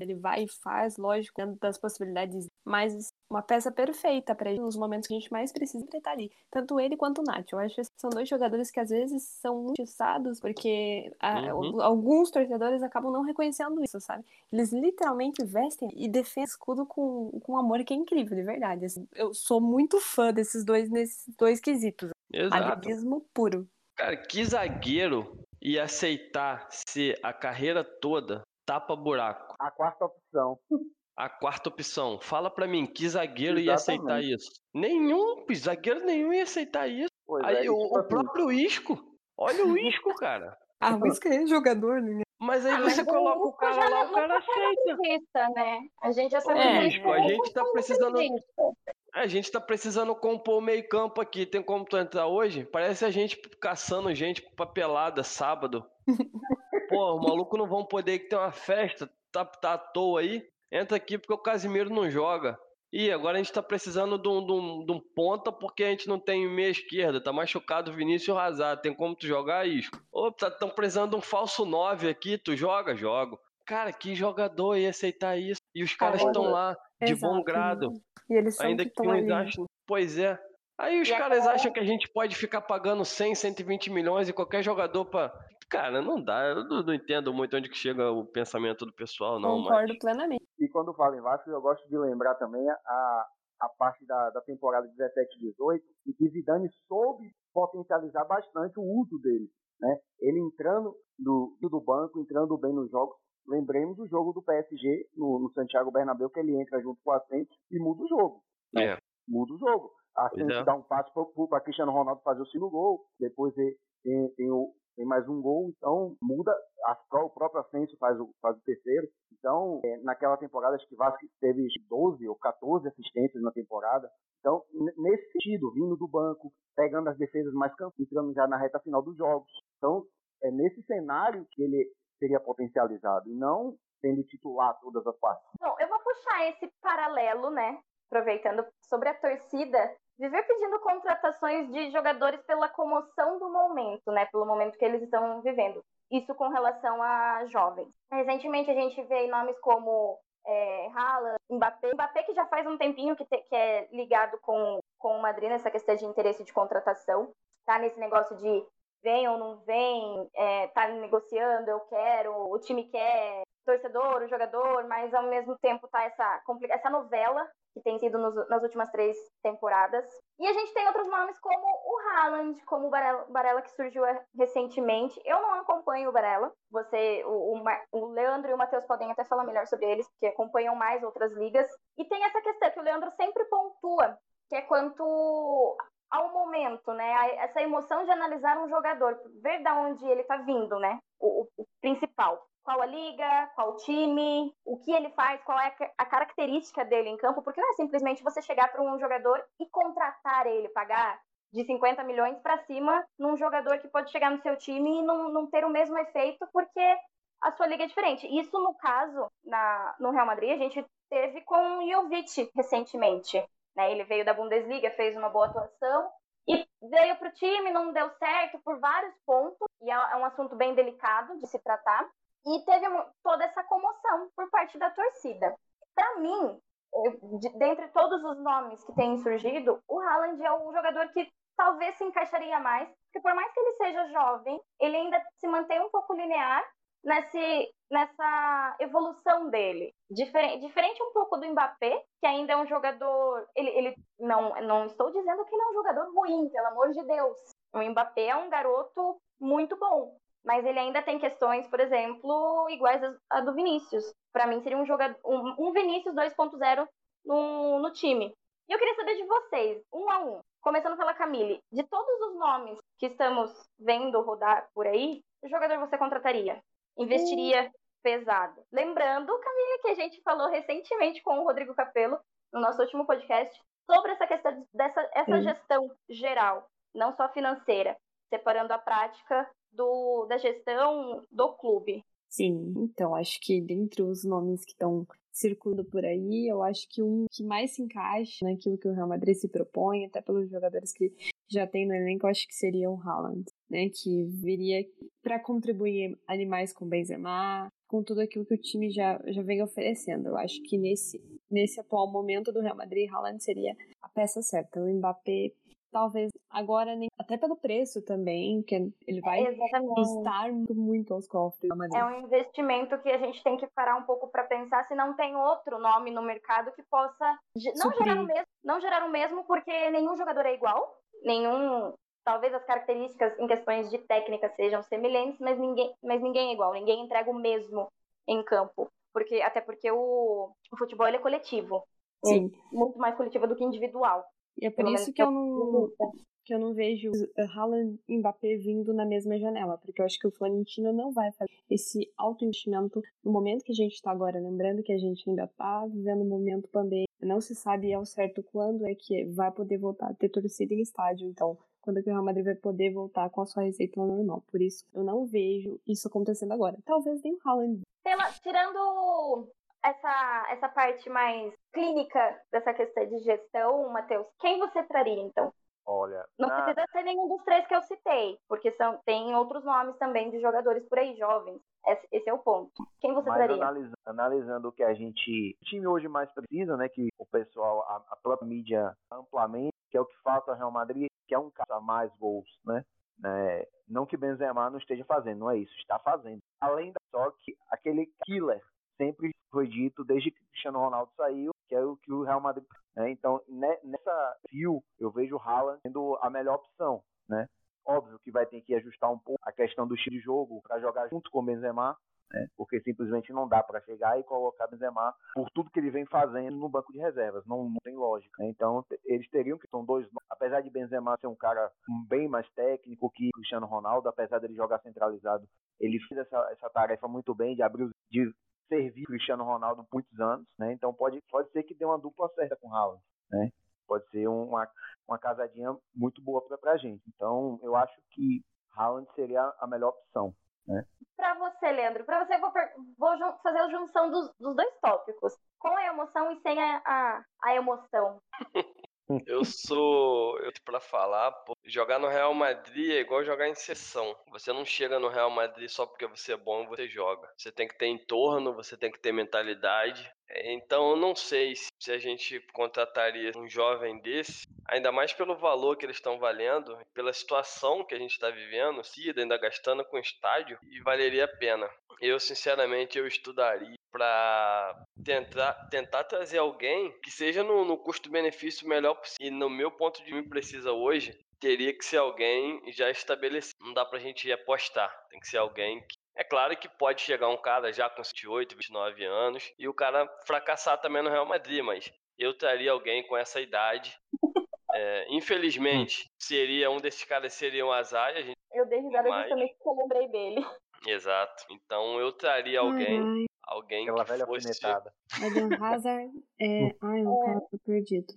ele vai e faz, lógico, dentro das possibilidades, mas uma peça perfeita para ele nos momentos que a gente mais precisa ele tá ali. Tanto ele quanto o Nath. Eu acho que são dois jogadores que às vezes são muito injustiçados, porque a- Uhum. alguns torcedores acabam não reconhecendo isso, sabe? Eles literalmente vestem e defendem o escudo com, com um amor que é incrível, de verdade. assim. eu sou muito fã desses dois, nesses dois quesitos. Exato. Alivismo puro. Cara, que zagueiro ia aceitar ser a carreira toda tapa-buraco? A quarta opção. A quarta opção. Fala pra mim, que zagueiro ia aceitar Exatamente. isso? Nenhum, zagueiro nenhum ia aceitar isso. Pois Aí, é, o, o próprio Isco. Olha o Isco, cara. Ah, mas que é jogador, né? Mas aí Ah, você mas coloca o cara lá, não- o cara aceita. narcisista, né? A gente já sabe É, que ele Isco, a é gente tá precisando- narcisista. A gente tá precisando compor o meio campo aqui. Tem como tu entrar hoje? Parece a gente caçando gente pra pelada sábado. Pô, o maluco não vão poder ter uma festa, tá, tá à toa aí. Entra aqui porque o Casimiro não joga. E agora a gente tá precisando de um, de, um, de um, ponta porque a gente não tem meia esquerda. Tá machucado o Vinícius Razar. Tem como tu jogar isso? Ô, tá tão precisando de um falso 9 aqui. Tu joga? Jogo. Cara, que jogador ia aceitar isso? E os caras estão lá de Exato. bom grado. E eles são Ainda que que estão acham. Pois é. Aí os E caras agora- acham que a gente pode ficar pagando 100, 120 milhões e qualquer jogador pra. Cara, não dá. Eu não, não entendo muito onde que chega o pensamento do pessoal, não. Concordo Mas... plenamente. E quando falo em Vasco, eu gosto de lembrar também a, a parte da, da temporada 17 e 18, em que Zidane soube potencializar bastante o uso dele. Né? Ele entrando do, do banco, entrando bem nos jogos. Lembremos do jogo do PSG no, no Santiago Bernabéu, que ele entra junto com o Asensio e muda o jogo. né? É. Muda o jogo. Pois é. dá um passe para Cristiano Ronaldo fazer o segundo gol, depois ele tem, tem, o, tem mais um gol, então muda, o próprio Asensio faz o, faz o terceiro. Então, é, naquela temporada, acho que Vasco teve 12 ou 14 assistências na temporada. Então, nesse sentido, vindo do banco, pegando as defesas mais campo, entrando já na reta final dos jogos. Então, é nesse cenário que ele seria potencializado, e não sendo titular todas as partes. Bom, eu vou puxar esse paralelo, né? Aproveitando sobre a torcida, viver pedindo contratações de jogadores pela comoção do momento, né? Pelo momento que eles estão vivendo. Isso com relação a jovens. Recentemente a gente vê nomes como é, Haaland, Mbappé. Mbappé que já faz um tempinho que, te- que é ligado com, com o Madrid nessa questão de interesse de contratação. Tá nesse negócio de vem ou não vem, é, tá negociando, eu quero, o time quer, torcedor, o jogador, mas ao mesmo tempo tá essa, essa novela que tem sido nos- nas últimas três temporadas. E a gente tem outros nomes como o Haaland, como o Barella que surgiu eh, recentemente. Eu não acompanho o Barella. Você, o, o o Leandro e o Matheus podem até falar melhor sobre eles, porque acompanham mais outras ligas. E tem essa questão que o Leandro sempre pontua, que é quanto ao momento, né? Essa emoção de analisar um jogador, ver da onde ele tá vindo, né? O- o principal. Qual a liga, qual o time, o que ele faz, qual é a ca- a característica dele em campo, porque não é simplesmente você chegar para um jogador e contratar ele, pagar de 50 milhões para cima num jogador que pode chegar no seu time e não, não ter o mesmo efeito, porque a sua liga é diferente. Isso, no caso, na, no Real Madrid, a gente teve com o Jovic recentemente. Né? Ele veio da Bundesliga, fez uma boa atuação e veio para o time, não deu certo por vários pontos, e é é um assunto bem delicado de se tratar. E teve toda essa comoção por parte da torcida. Para mim, eu- de- dentre todos os nomes que têm surgido, o Haaland é o jogador que talvez se encaixaria mais, porque por mais que ele seja jovem, ele ainda se mantém um pouco linear nesse, nessa evolução dele. Diferente, diferente um pouco do Mbappé, que ainda é um jogador. Ele, ele não, não estou dizendo que ele é um jogador ruim, pelo amor de Deus. O Mbappé é um garoto muito bom. Mas ele ainda tem questões, por exemplo, iguais a- do Vinícius. Para mim, seria um jogador um, um Vinícius 2.0 no, no time. E eu queria saber de vocês, um a um, começando pela Camille, de todos os nomes que estamos vendo rodar por aí, que jogador você contrataria? Investiria pesado. Lembrando, Camille, que a gente falou recentemente com o Rodrigo Capello, no nosso último podcast, sobre essa questão dessa essa Sim. gestão geral, não só financeira, separando a prática do, da gestão do clube. Sim, então acho que dentre os nomes que estão circulando por aí, eu acho que um que mais se encaixa naquilo que o Real Madrid se propõe, até pelos jogadores que já tem no elenco, eu acho que seria o Haaland, né, que viria para contribuir ali mais com Benzema, com tudo aquilo que o time já, já vem oferecendo. Eu acho que nesse, nesse atual momento do Real Madrid, Haaland seria a peça certa. O Mbappé, talvez agora, nem até pelo preço também, que ele vai Exatamente. custar muito, muito aos cofres. É um investimento que a gente tem que parar um pouco para pensar se não tem outro nome no mercado que possa ge- não Suprir. gerar o mesmo, não gerar o mesmo porque nenhum jogador é igual, nenhum, talvez as características em questões de técnica sejam semelhantes, mas ninguém, mas ninguém é igual, ninguém entrega o mesmo em campo, porque até porque o, o futebol é coletivo, Sim. muito mais coletivo do que individual. E é por Pelo isso que eu não, que eu não vejo o Haaland e Mbappé vindo na mesma janela, porque eu acho que o Florentino não vai fazer esse alto investimento no momento que a gente está agora, lembrando que a gente ainda está vivendo um momento pandêmico, Não se sabe ao certo quando é que vai poder voltar a ter torcida em estádio. Então, quando é que o Real Madrid vai poder voltar com a sua receita normal. Por isso, eu não vejo isso acontecendo agora. Talvez nem o Haaland. Pela, tirando essa, essa parte mais clínica dessa questão de gestão, Matheus, quem você traria, então? Olha. Não na- precisa ser nenhum dos três que eu citei, porque são, tem outros nomes também de jogadores por aí, jovens. Esse, esse é o ponto. Quem você Mas traria? analisa- analisando o que a gente, o time hoje mais precisa, né, que o pessoal, a, a própria mídia amplamente, que é o que falta ao Real Madrid, que é um cara mais gols, né? né? Não que Benzema não esteja fazendo, não é isso, está fazendo. Além da só que aquele killer sempre foi dito desde que Cristiano Ronaldo saiu, que é o que o Real Madrid, né? Então, ne- nessa fio, eu vejo o Haaland sendo a melhor opção, né? Óbvio que vai ter que ajustar um pouco a questão do estilo de jogo para jogar junto com o Benzema, né? Porque simplesmente não dá para chegar e colocar Benzema por tudo que ele vem fazendo no banco de reservas, não, não tem lógica. né? Então eles teriam que são dois, apesar de Benzema ser um cara bem mais técnico que Cristiano Ronaldo, apesar dele jogar centralizado, ele fez essa, essa tarefa muito bem de abrir de servir Cristiano Ronaldo por muitos anos, né? Então pode pode ser que dê uma dupla certa com o Haaland, né? Pode ser uma uma casadinha muito boa para a gente. Então eu acho que Haaland seria a melhor opção. Pra você, Leandro, pra você eu vou, vou fazer a junção dos, dos dois tópicos. Com a emoção e sem a, a, a emoção. <laughs> Eu sou. Eu, pra falar, pô, jogar no Real Madrid é igual jogar em sessão. Você não chega no Real Madrid só porque você é bom você joga. Você tem que ter entorno, você tem que ter mentalidade. Então eu não sei se se a gente contrataria um jovem desse, ainda mais pelo valor que eles estão valendo, pela situação que a gente está vivendo, se ainda gastando com estádio, e valeria a pena. Eu, sinceramente, eu estudaria para tentar, tentar trazer alguém que seja no, no custo-benefício melhor possível. E no meu ponto de vista precisa hoje, teria que ser alguém já estabelecido. Não dá pra gente apostar. Tem que ser alguém que. É claro que pode chegar um cara já com 28, 29 anos e o cara fracassar também no Real Madrid, mas eu traria alguém com essa idade. <laughs> É, infelizmente, seria um desses caras seria um azar a gente. Eu dei risada Mas- justamente porque eu lembrei dele. Exato. Então eu traria alguém, Ai, alguém Aquela que velha fosse. alfinetada. Eden Hazard é. <laughs> Ai, o cara tá perdido.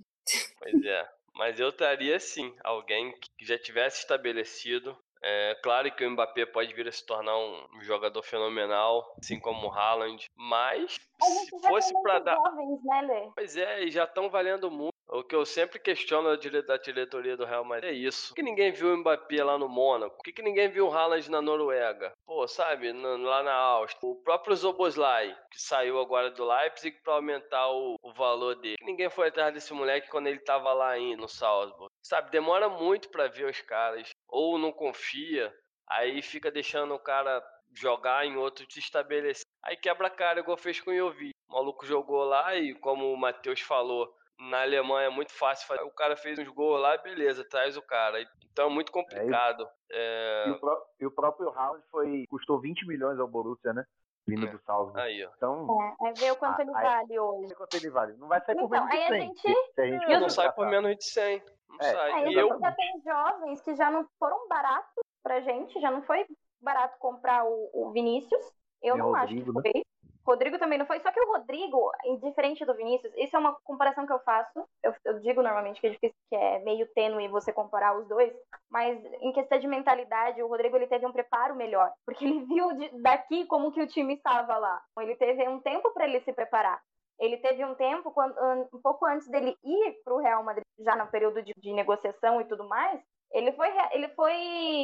Pois é. Mas eu traria sim alguém que já tivesse estabelecido. É claro que o Mbappé pode vir a se tornar um um jogador fenomenal, assim como o Haaland. Mas se fosse para dar. jovens, né, Lê? Pois é, e já estão valendo muito. O que eu sempre questiono da dire- da diretoria do Real Madrid é isso. Por que ninguém viu o Mbappé lá no Mônaco? Por que, que ninguém viu o Haaland na Noruega? Pô, sabe, lá na Áustria. O próprio Zoboslai, que saiu agora do Leipzig para aumentar o, o valor dele. Por que ninguém foi atrás desse moleque quando ele tava lá ainda, no Salzburg? Sabe, demora muito para ver os caras. Ou não confia, aí fica deixando o cara jogar em outro se estabelecer. Aí quebra a cara, igual fez com o Jovi. O maluco jogou lá e, como o Matheus falou, na Alemanha é muito fácil fazer. O cara fez uns gols lá, beleza, traz o cara. Então é muito complicado. É, E o, pró- e o próprio Haaland foi custou 20 milhões ao Borussia, né? Vindo É. do Salzburg. Aí, ó. Então, É, é ver o quanto Ah, ele aí- vale não hoje. quanto ele vale. Não vai sair por Então, menos de aí a 100. gente- se, a gente Não, sai por menos de 100. Não É. sai. Aí E eu, já tem jovens que já não foram baratos pra gente, já não foi barato comprar o, o Vinícius. Eu E não Rodrigo, acho que foi. Rodrigo também não foi. Só que o Rodrigo, diferente do Vinícius, isso é uma comparação que eu faço. Eu, eu digo normalmente que é difícil, que é meio tênue você comparar os dois. Mas em questão de mentalidade, o Rodrigo ele teve um preparo melhor. Porque ele viu de- daqui como que o time estava lá. Ele teve um tempo para ele se preparar. Ele teve um tempo, quando, um pouco antes dele ir para o Real Madrid, já no período de, de negociação e tudo mais, ele foi, ele foi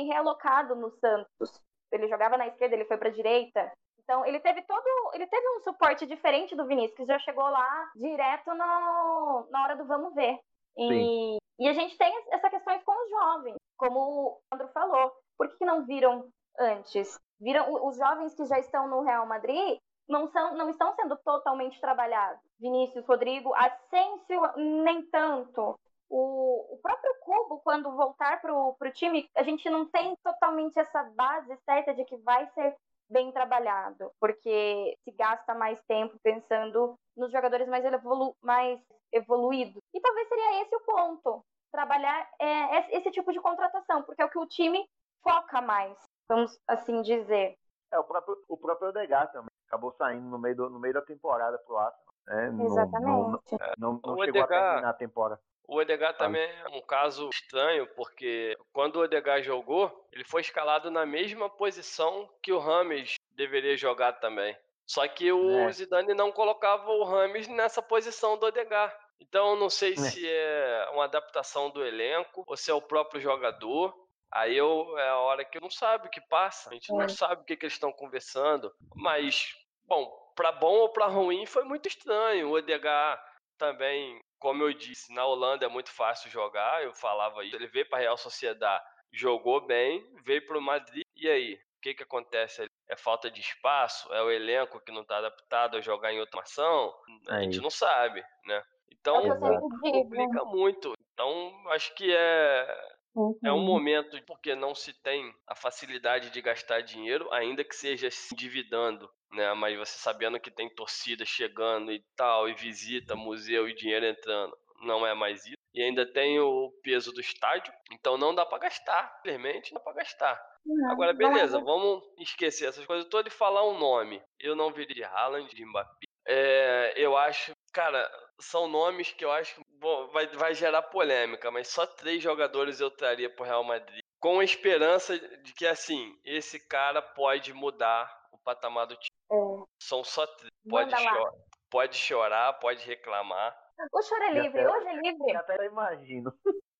realocado no Santos. Ele jogava na esquerda, ele foi para a direita. Então, ele teve todo. Ele teve um suporte diferente do Vinícius, que já chegou lá direto no, na hora do vamos ver. E, e a gente tem essa questão com os jovens, como o Andro falou. Por que, que não viram antes? Viram os jovens que já estão no Real Madrid não, são, não estão sendo totalmente trabalhados. Vinícius, Rodrigo, Asensio, nem tanto. O, o próprio Cubo, quando voltar para o time, a gente não tem totalmente essa base certa de que vai ser bem trabalhado, porque se gasta mais tempo pensando nos jogadores mais, evolu mais evoluídos. E talvez seria esse o ponto, trabalhar é, esse- esse tipo de contratação, porque é o que o time foca mais, vamos assim dizer. É, o próprio, o próprio Odegaard também acabou saindo no meio, do, no meio da temporada pro Arsenal. Né? Não- Exatamente. Não, não, não O chegou a terminar a temporada. O Odegaard também é um caso estranho, porque quando o Odegaard jogou, ele foi escalado na mesma posição que o Rames deveria jogar também. Só que o É. Zidane não colocava o Rames nessa posição do Odegaard. Então eu não sei É. se é uma adaptação do elenco ou se é o próprio jogador. Aí eu, é a hora que não sabe o que passa. A gente não É. sabe o que, que eles estão conversando. Mas, bom, pra bom ou pra ruim foi muito estranho. O Odegaard também, como eu disse, na Holanda é muito fácil jogar. Eu falava isso. Ele veio pra Real Sociedade, jogou bem, veio pro Madrid. E aí? O que, que acontece ali? É falta de espaço? É o elenco que não tá adaptado a jogar em outra ação? A É gente isso. não sabe, né? É o Então, complica muito. Então, acho que é, é um momento porque não se tem a facilidade de gastar dinheiro, ainda que seja se endividando, né? Mas você sabendo que tem torcida chegando e tal, e visita, museu e dinheiro entrando, não é mais isso. E ainda tem o peso do estádio, então não dá pra gastar, simplesmente não dá pra gastar. Agora, beleza, vamos esquecer essas coisas todas e falar um nome. Eu não viria de Haaland, de Mbappé. É, eu acho, cara, são nomes que eu acho que bom, vai, vai gerar polêmica, mas só três jogadores eu traria pro Real Madrid. Com a esperança de que, assim, esse cara pode mudar o patamar do time. É. São só três. Pode, Manda lá. cho- pode chorar, pode reclamar. O choro é livre, até- hoje é livre. Eu até imagino.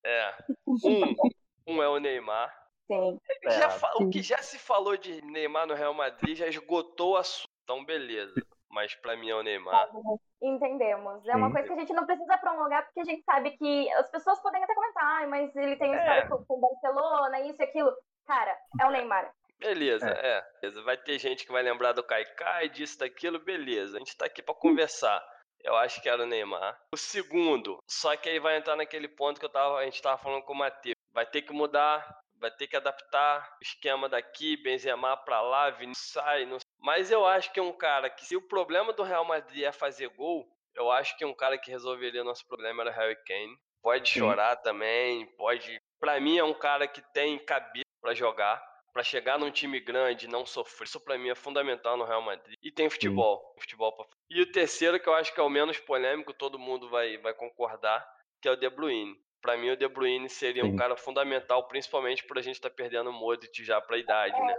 É. Um, <laughs> um é o Neymar. Sim. Já É, fa- o que já se falou de Neymar no Real Madrid já esgotou o assunto. Então, beleza. Mas pra mim é o Neymar. Entendemos. É uma Sim. coisa que a gente não precisa prolongar, porque a gente sabe que as pessoas podem até comentar, "Ai, mas ele tem um É. histórico com o Barcelona, isso e aquilo. Cara, é o Neymar. Beleza, é. beleza. Vai ter gente que vai lembrar do Kaikai, disso, daquilo, beleza. A gente tá aqui pra conversar. Eu acho que era o Neymar. O segundo, só que aí vai entrar naquele ponto que eu tava, a gente tava falando com o Matheus. Vai ter que mudar, vai ter que adaptar o esquema daqui, Benzema pra lá, Vinícius sai, não Mas eu acho que é um cara que, se o problema do Real Madrid é fazer gol, eu acho que um cara que resolveria nosso problema era o Harry Kane. Pode Sim. chorar também, pode. Pra mim é um cara que tem cabeça pra jogar, pra chegar num time grande e não sofrer. Isso pra mim é fundamental no Real Madrid. E tem futebol, futebol pra... E o terceiro que eu acho que é o menos polêmico, todo mundo vai vai concordar, que é o De Bruyne. Pra mim o De Bruyne seria um Sim. cara fundamental, principalmente por a gente estar perdendo o Modric já pra idade, né?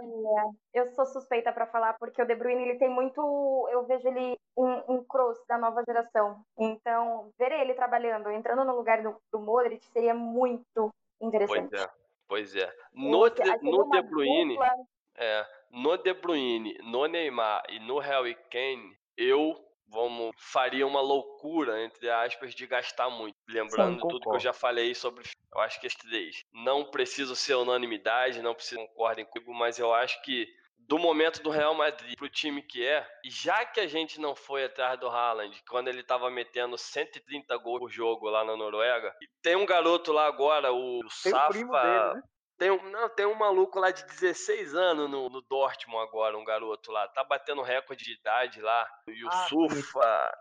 Eu sou suspeita pra falar, porque o De Bruyne, ele tem muito... Eu vejo ele um, um cross da nova geração. Então, ver ele trabalhando, entrando no lugar do, do Modric, seria muito Pois interessante. é. Pois é. No, Esse- de, no De Bruyne, dupla É, no De Bruyne, no Neymar e no Harry Kane, eu vamos, faria uma loucura, entre aspas, de gastar muito. Lembrando Sim, tudo que eu já falei sobre. Eu acho que três. Não preciso ser unanimidade, não preciso concordem comigo, mas eu acho que do momento do Real Madrid pro time que é, e já que a gente não foi atrás do Haaland, quando ele tava metendo 130 gols por jogo lá na Noruega, e tem um garoto lá agora, o Tem o Safa, primo dele, né? Tem um, não, tem um maluco lá de 16 anos no, no Dortmund agora, um garoto lá. Tá batendo recorde de idade lá. E o Ah, Surfa.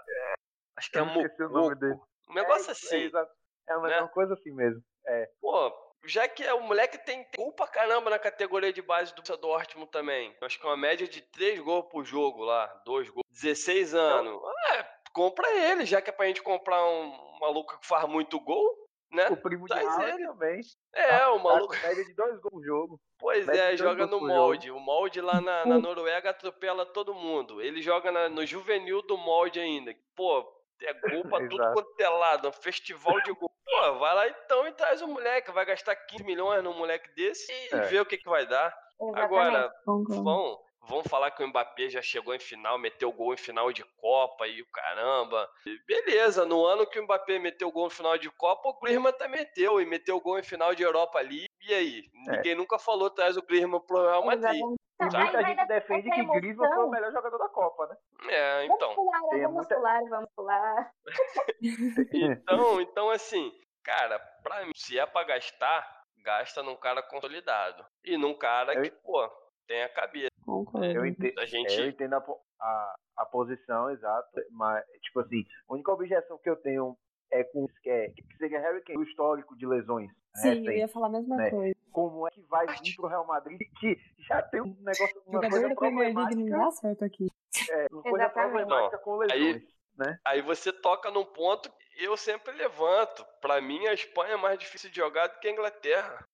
Acho que é o Mococo. dele. Um negócio É, assim. É, é uma, né? uma coisa assim mesmo. É. Pô, já que é, o moleque tem tem gol pra caramba na categoria de base do Dortmund também. Acho que é uma média de 3 gols por jogo lá. 2 gols. 16 anos. É, compra ele, já que é pra gente comprar um maluco que faz muito gol, né? O primo de Traz Haaland ele. também. É, o maluco. A média de dois gols por jogo. Pois é, joga no molde. O molde lá na, na <laughs> Noruega atropela todo mundo. Ele joga na- no juvenil do molde ainda. Pô, é gol pra tudo quanto é lado. um Festival de gol. Pô, vai lá então e traz o moleque. Vai gastar 15 milhões num moleque desse e É. vê o que, que vai dar. Exatamente. Agora, vão, vão falar que o Mbappé já chegou em final, meteu gol em final de Copa e o caramba. E Beleza, no ano que o Mbappé meteu gol em final de Copa, o Griezmann também meteu e meteu gol em final de Europa ali. E aí? É. Ninguém nunca falou traz o Griezmann pro Real Madrid. Aí muita gente defende que Griezmann foi o melhor jogador da Copa, né? É, Vamos então. pular, tem vamos muita- pular, vamos pular. <laughs> Então, então assim, cara, pra mim, se é pra gastar, gasta num cara consolidado. E num cara Eu- que, pô, tem a cabeça. Concordo. Eu entendo, A é, eu gente. entendo a, a, a posição exata, mas, tipo assim, a única objeção que eu tenho é com isso que, é, que seria Harry Kane, o histórico de lesões. Sim, eu recentes. ia falar a mesma né? coisa. Como é que vai vir pro Real Madrid que já tem um negócio, <laughs> uma Jogador coisa da Premier League não dá certo aqui. é, uma coisa Exatamente. problemática com lesões. Aí- né? Aí você toca num ponto que eu sempre levanto. Pra mim, a Espanha é mais difícil de jogar do que a Inglaterra.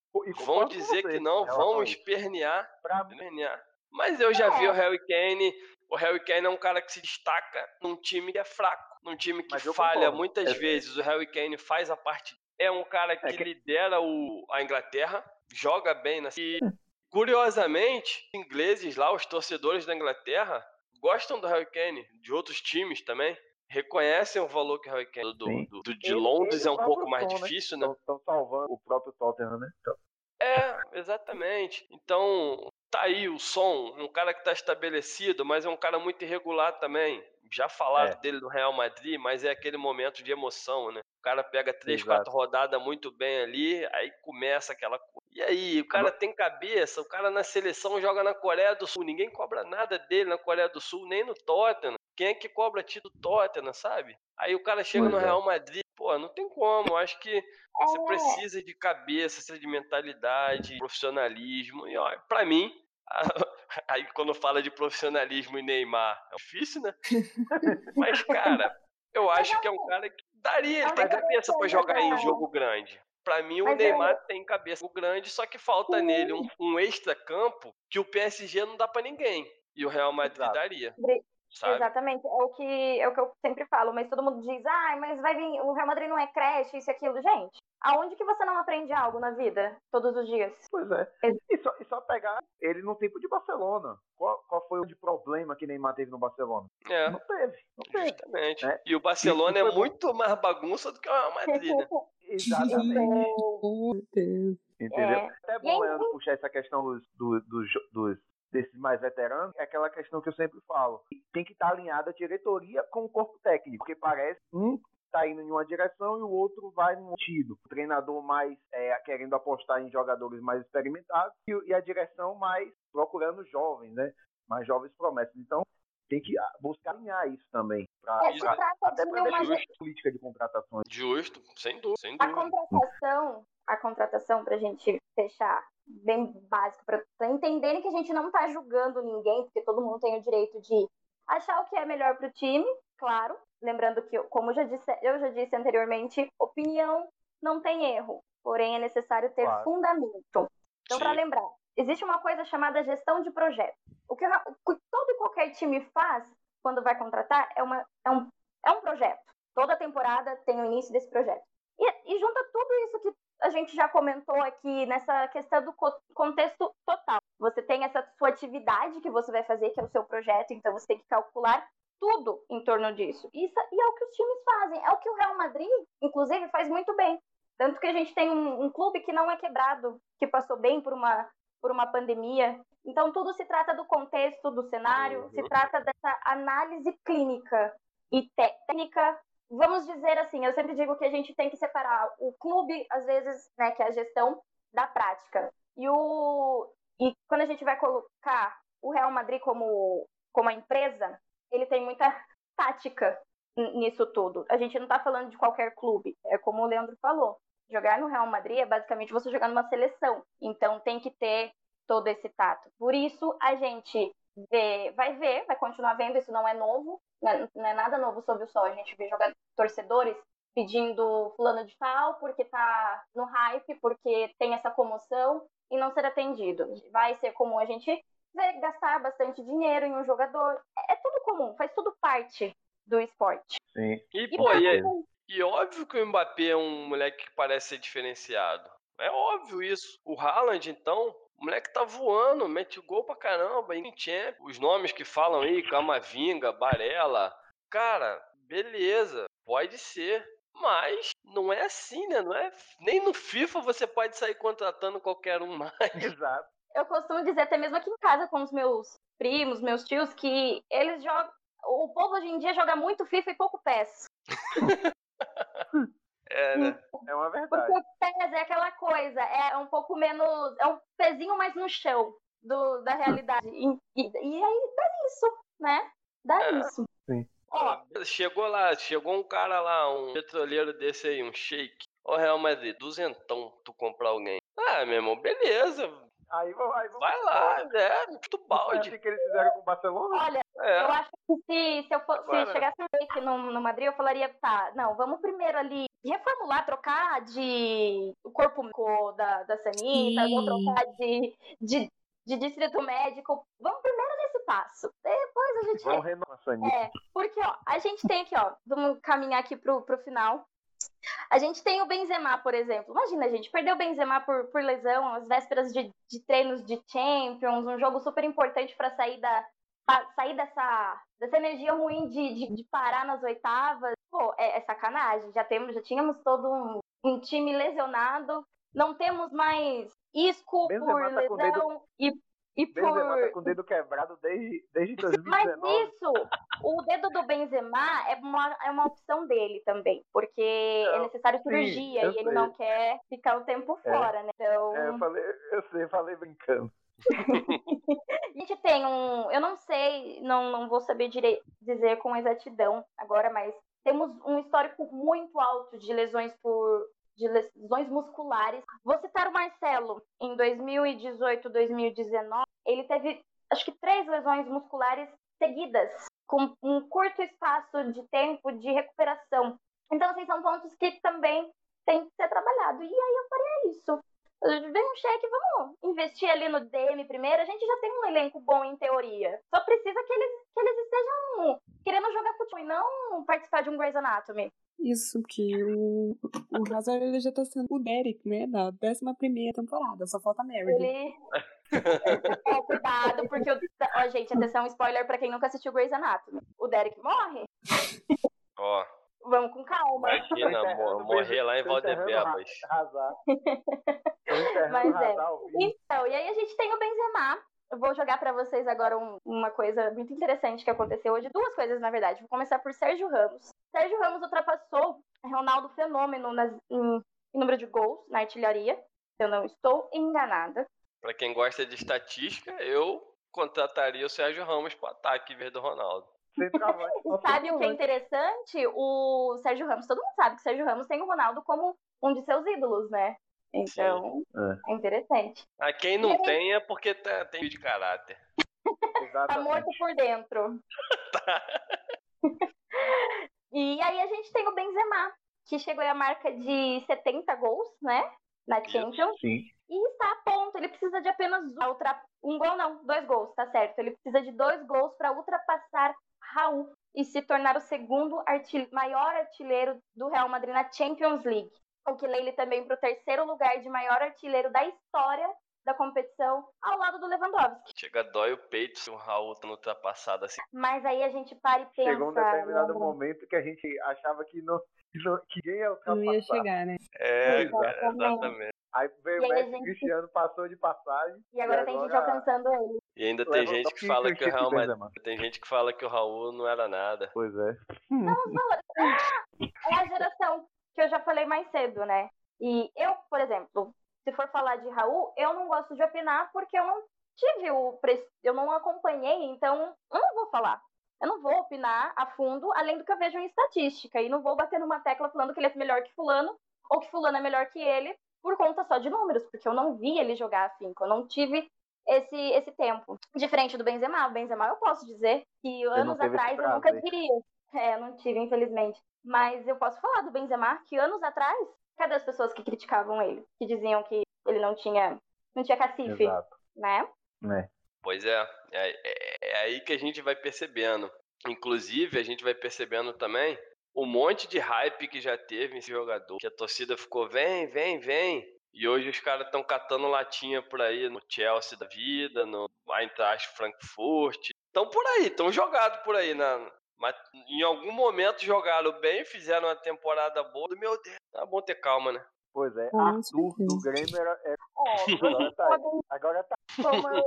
Vão dizer você que não, vão espernear, Pra espernear. Mas eu já É. vi o Harry Kane. O Harry Kane é um cara que se destaca num time que é fraco, num time que falha concordo. muitas É. vezes. O Harry Kane faz a parte. É um cara que, É que- lidera o, a Inglaterra, joga bem na. E, curiosamente, os ingleses lá, os torcedores da Inglaterra, gostam do Harry Kane, de outros times também. Reconhecem o valor que o Harry Kane do, do- do- de Ele- Londres ele é um próprio pouco mais né? difícil, né? Estão salvando o próprio Tottenham, né? Então, É, exatamente. Então, tá aí o som, um cara que tá estabelecido, mas é um cara muito irregular também. Já falaram É. dele no Real Madrid, mas é aquele momento de emoção, né? O cara pega três, Exato. quatro rodadas muito bem ali, aí começa aquela coisa. E aí, o cara tem cabeça, o cara na seleção joga na Coreia do Sul, ninguém cobra nada dele na Coreia do Sul, nem no Tottenham. Quem é que cobra título Tottenham, sabe? Aí o cara chega no é. Real Madrid, pô, não tem como. Eu acho que você É. precisa de cabeça, precisa de mentalidade, profissionalismo. E, ó, pra mim, <laughs> aí quando fala de profissionalismo e Neymar, é difícil, né? <laughs> Mas, cara, eu acho que é um cara que daria, ele tem é cabeça pra coisa, jogar em cara. jogo grande. Pra mim, o é- Neymar tem cabeça grande, só que falta nele um, um extra-campo que o PSG não dá pra ninguém. E o Real Madrid daria. Sabe? Exatamente, é o que é o que eu sempre falo, mas todo mundo diz, ah, mas vai vir, o Real Madrid não é creche, isso e aquilo. Gente, aonde que você não aprende algo na vida, todos os dias? Pois é. E só, e só pegar ele no tempo de Barcelona. Qual, qual foi o de problema que Neymar teve no Barcelona? É. Não teve. Não teve. Justamente. É. E o Barcelona é bom. muito mais bagunça do que o Real Madrid, né? <laughs> Exatamente. Entendeu? É. Até E bom, Leandro, puxar essa questão dos, do- dos, dos- desses mais veteranos, é aquela questão que eu sempre falo. Tem que estar alinhada a diretoria com o corpo técnico, porque parece um está indo em uma direção e o outro vai num sentido. O treinador mais é, querendo apostar em jogadores mais experimentados e, e a direção mais procurando jovens, né? Mais jovens promessas. Então, tem que ah, buscar alinhar isso também. Pra, É, pra- até de para uma política de contratações. Justo, sem dúvida, sem A dúvida. contratação, a contratação pra gente fechar bem básico, pra, pra entenderem que a gente não tá julgando ninguém, porque todo mundo tem o direito de achar o que é melhor pro time, claro. Lembrando que, como eu já disse, eu já disse anteriormente, opinião não tem erro, porém é necessário ter Claro. fundamento. Então, para lembrar, existe uma coisa chamada gestão de projeto. O que, o que todo e qualquer time faz quando vai contratar é, uma, é, um, é um projeto. Toda temporada tem o início desse projeto. E, e junta a gente já comentou aqui nessa questão do co- contexto total. Você tem essa sua atividade que você vai fazer, que é o seu projeto, então você tem que calcular tudo em torno disso. Isso, e é o que os times fazem. É o que o Real Madrid, inclusive, faz muito bem. Tanto que a gente tem um, um clube que não é quebrado, que passou bem por uma, por uma pandemia. Então, tudo se trata do contexto, do cenário, Uhum. se trata dessa análise clínica e técnica. Vamos dizer assim, eu sempre digo que a gente tem que separar o clube, às vezes, né, que é a gestão, da prática. E, o, e quando a gente vai colocar o Real Madrid como, como a empresa, ele tem muita <laughs> tática nisso tudo. A gente não está falando de qualquer clube. É como o Leandro falou. Jogar no Real Madrid é basicamente você jogar numa seleção. Então tem que ter todo esse tato. Por isso a gente vê, vai ver, vai continuar vendo, isso não é novo, não é, não é nada novo sob o sol. A gente vê jogar torcedores pedindo fulano de tal porque tá no hype, porque tem essa comoção e não ser atendido. Vai ser comum a gente ver gastar bastante dinheiro em um jogador. É, é tudo comum, faz tudo parte do esporte. Sim. E, E pô, pra e, é- e óbvio que o Mbappé é um moleque que parece ser diferenciado. É óbvio isso. O Haaland, então, o moleque tá voando, mete gol pra caramba em Champions. Os nomes que falam aí, Camavinga, Barella. Cara, beleza, pode ser. Mas não é assim, né? Não é, nem no FIFA você pode sair contratando qualquer um <laughs> mais. Exato. eu costumo dizer, até mesmo aqui em casa com os meus primos, meus tios, que eles jogam. O povo hoje em dia joga muito FIFA e pouco PES. <laughs> É, né? É uma Porque verdade. o PES é aquela coisa, é um pouco menos. É um pezinho mais no chão do, da realidade. E, e, e aí dá isso, né? Dá É. isso. Sim. Ó, Chegou lá, chegou um cara lá, um petroleiro desse aí, um shake. Ó, Real Madrid, duzentão tu comprar alguém. Ah, meu irmão, beleza. Aí, vai- aí Vai lá, é, Foi balde. que eles fizeram com o Barcelona? olha, É. Eu acho que se, se eu for, Agora- se chegasse um break no, no Madrid, eu falaria, tá, não, vamos primeiro ali reformular, trocar de o corpo médico da, da Sanita, vamos trocar de, de, de distrito médico. Vamos primeiro nesse passo. Depois a gente Vamos renovar a Sanita. é, porque, ó, a gente tem aqui, ó, vamos caminhar aqui pro, pro final. A gente tem o Benzema, por exemplo. Imagina, gente, perdeu o Benzema por, por lesão, às vésperas de, de treinos de Champions, um jogo super importante para sair da sair dessa, dessa energia ruim de, de, de parar nas oitavas. Pô, é, é sacanagem. Já temos, já tínhamos todo um, um time lesionado. Não temos mais Isco Benzema por tá com o dedo- lesão e, e por Benzema tá com o dedo quebrado desde, desde <laughs> mas 2019. isso, o dedo do Benzema é uma, é uma opção dele também, porque é Não, necessário sim, cirurgia eu e ele sei. não quer ficar o tempo É. fora, né? Então, É, eu falei, eu sei, eu falei brincando. A <laughs> gente tem um, eu não sei, não, não vou saber dire- dizer com exatidão agora, mas temos um histórico muito alto de lesões por de lesões musculares. Vou citar o Marcelo. Em 2018, 2019, ele teve acho que três lesões musculares seguidas, com um curto espaço de tempo de recuperação. Então, assim, são pontos que também tem que ser trabalhado. E aí eu faria isso. Vem um cheque, vamos investir ali no DM primeiro. A gente já tem um elenco bom em teoria. Só precisa que eles, que eles estejam querendo jogar futebol e não participar de um Grey's Anatomy. Isso, que o, o Hazard ele já tá sendo o Derek, né? Da 11 temporada, só falta a Meredith. Ele. <laughs> Ó, cuidado, porque. O... Ó, gente, atenção, spoiler pra quem nunca assistiu Grey's Anatomy. O Derek morre? Ó, Vamos com calma. imagina enterrando morrer lá em Valdebebas. <laughs> Mas é. Então, e aí a gente tem o Benzema. Eu vou jogar pra vocês agora um- uma coisa muito interessante que aconteceu hoje. Duas coisas, na verdade. Vou começar por Sérgio Ramos. Sérgio Ramos ultrapassou Ronaldo Fenômeno nas- em, em número de gols na artilharia. Eu não estou enganada. Pra quem gosta de estatística, eu contrataria o Sérgio Ramos pro ataque em vez do Ronaldo. Centroavante. <laughs> E sabe o que é interessante? O Sérgio Ramos, todo mundo sabe que o Sérgio Ramos tem o Ronaldo como um de seus ídolos, né? Então, é interessante. A quem não tem é porque tá- tem de caráter. <laughs> Tá morto por dentro. <laughs> e aí a gente tem o Benzema, que chegou à marca de 70 gols, né? Na. Champions. Sim. E está a ponto. Ele precisa de apenas um, ultra... um gol, não, dois gols, tá certo. Ele precisa de dois gols para ultrapassar Raul e se tornar o segundo artil... maior artilheiro do Real Madrid na Champions League. O que leva ele também para o terceiro lugar de maior artilheiro da história da competição, ao lado do Lewandowski. Chega, dói o peito se o Raul tá ultrapassado assim. Mas aí a gente para e pensa. Chegou um determinado momento que a gente achava que, não, que, não, que ninguém ia Não ultrapassar. ia chegar, né? É, Exatamente. cara, exatamente. Aí veio E o Messi gente- Cristiano, passou de passagem. E agora E tem gente alcançando ele. E ainda tem gente que fala que o Madrid, Benzema. tem gente que fala que o Raul não era nada. Pois é. É a geração que eu já falei mais cedo, né? E eu, por exemplo, se for falar de Raul, eu não gosto de opinar porque eu não tive o. pre- Eu não acompanhei, então eu não vou falar. Eu não vou opinar a fundo, além do que eu vejo em estatística. E não vou bater numa tecla falando que ele é melhor que Fulano, ou que Fulano é melhor que ele, por conta só de números, porque eu não vi ele jogar afinco. Eu não tive esse, esse tempo. Diferente do Benzema. O Benzema eu posso dizer que anos atrás eu nunca diria. É, eu não tive, infelizmente. Mas eu posso falar do Benzema que anos atrás, cadê as pessoas que criticavam ele? Que diziam que ele não tinha, não tinha cacife, Exato. né? Né? Pois é, é, é- é aí que a gente vai percebendo. Inclusive, a gente vai percebendo também o monte de hype que já teve esse jogador. Que a torcida ficou, vem, vem, vem. E hoje os caras estão catando latinha por aí no Chelsea da vida, no Eintracht Frankfurt. Estão por aí, estão jogados por aí. Na, mas em algum momento jogaram bem, fizeram uma temporada boa. Meu Deus, tá bom ter calma, né? Pois é. Com Arthur do Grêmio era. <laughs> Ó, Agora tá podem Agora tá. <laughs> Como eu,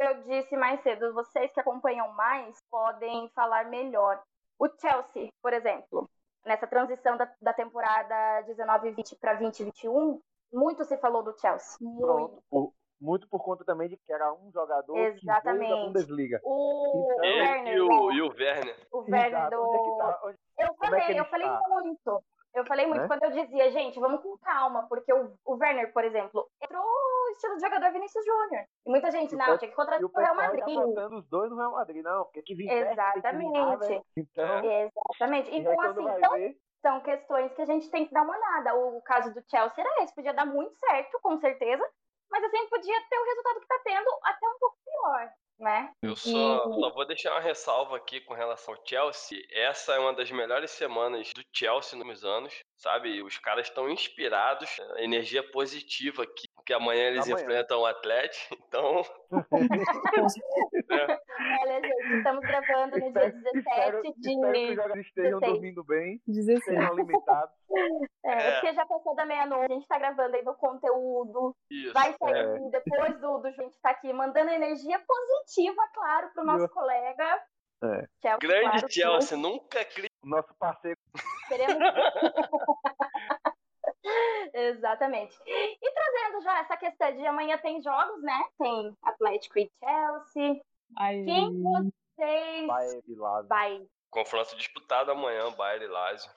eu disse mais cedo, vocês que acompanham mais podem falar melhor. O Chelsea, por exemplo, nessa transição da, da temporada 19-20 para 2021, muito se falou do Chelsea. Muito. Pronto. Por- muito por conta também de que era um jogador que veio Exatamente. da Bundesliga. O Então- Werner, e o, né? e o Werner. o Werner Exato. do... Onde é tá? Onde- Eu é falei, ele eu falei está? muito. Eu falei muito Né? quando eu dizia, gente, vamos com calma, porque o, o Werner, por exemplo, entrou estilo de jogador Vinícius Júnior. E muita gente, E não, pe- tinha que contratar o Real pessoal Madrid. tá botando os dois no Real Madrid, não, porque que eliminar, Exatamente. velho. Então, Exatamente. Então, assim, vai são, ver, são questões que a gente tem que dar uma olhada. O caso do Chelsea era esse, podia dar muito certo, com certeza, mas assim, podia ter o resultado que tá tendo até um pouco pior, né? Eu só, E- só vou deixar uma ressalva aqui com relação ao Chelsea. Essa é uma das melhores semanas do Chelsea nos anos, sabe? Os caras estão inspirados, energia positiva aqui, porque amanhã eles Amanhã. enfrentam o Atlético, <laughs> então... <laughs> é, Olha, gente, estamos gravando no dia espero, 17 espero, espero que os de. jogadores estejam 16. dormindo bem, 16. estejam alimentados. É, É. porque já passou da meia-noite, a gente tá gravando aí no conteúdo. isso. Vai sair É. depois do, do a gente tá aqui mandando energia positiva, claro, pro nosso Eu- colega. É. Chelsea, Grande claro, que Chelsea, nunca cri... O nosso parceiro Queremos. <laughs> <laughs> Exatamente. E trazendo já essa questão de amanhã tem jogos, né? Tem Atlético e Chelsea. Ai, Quem vocês de lado. vai? Confronto disputado amanhã, Bayern e Lazio.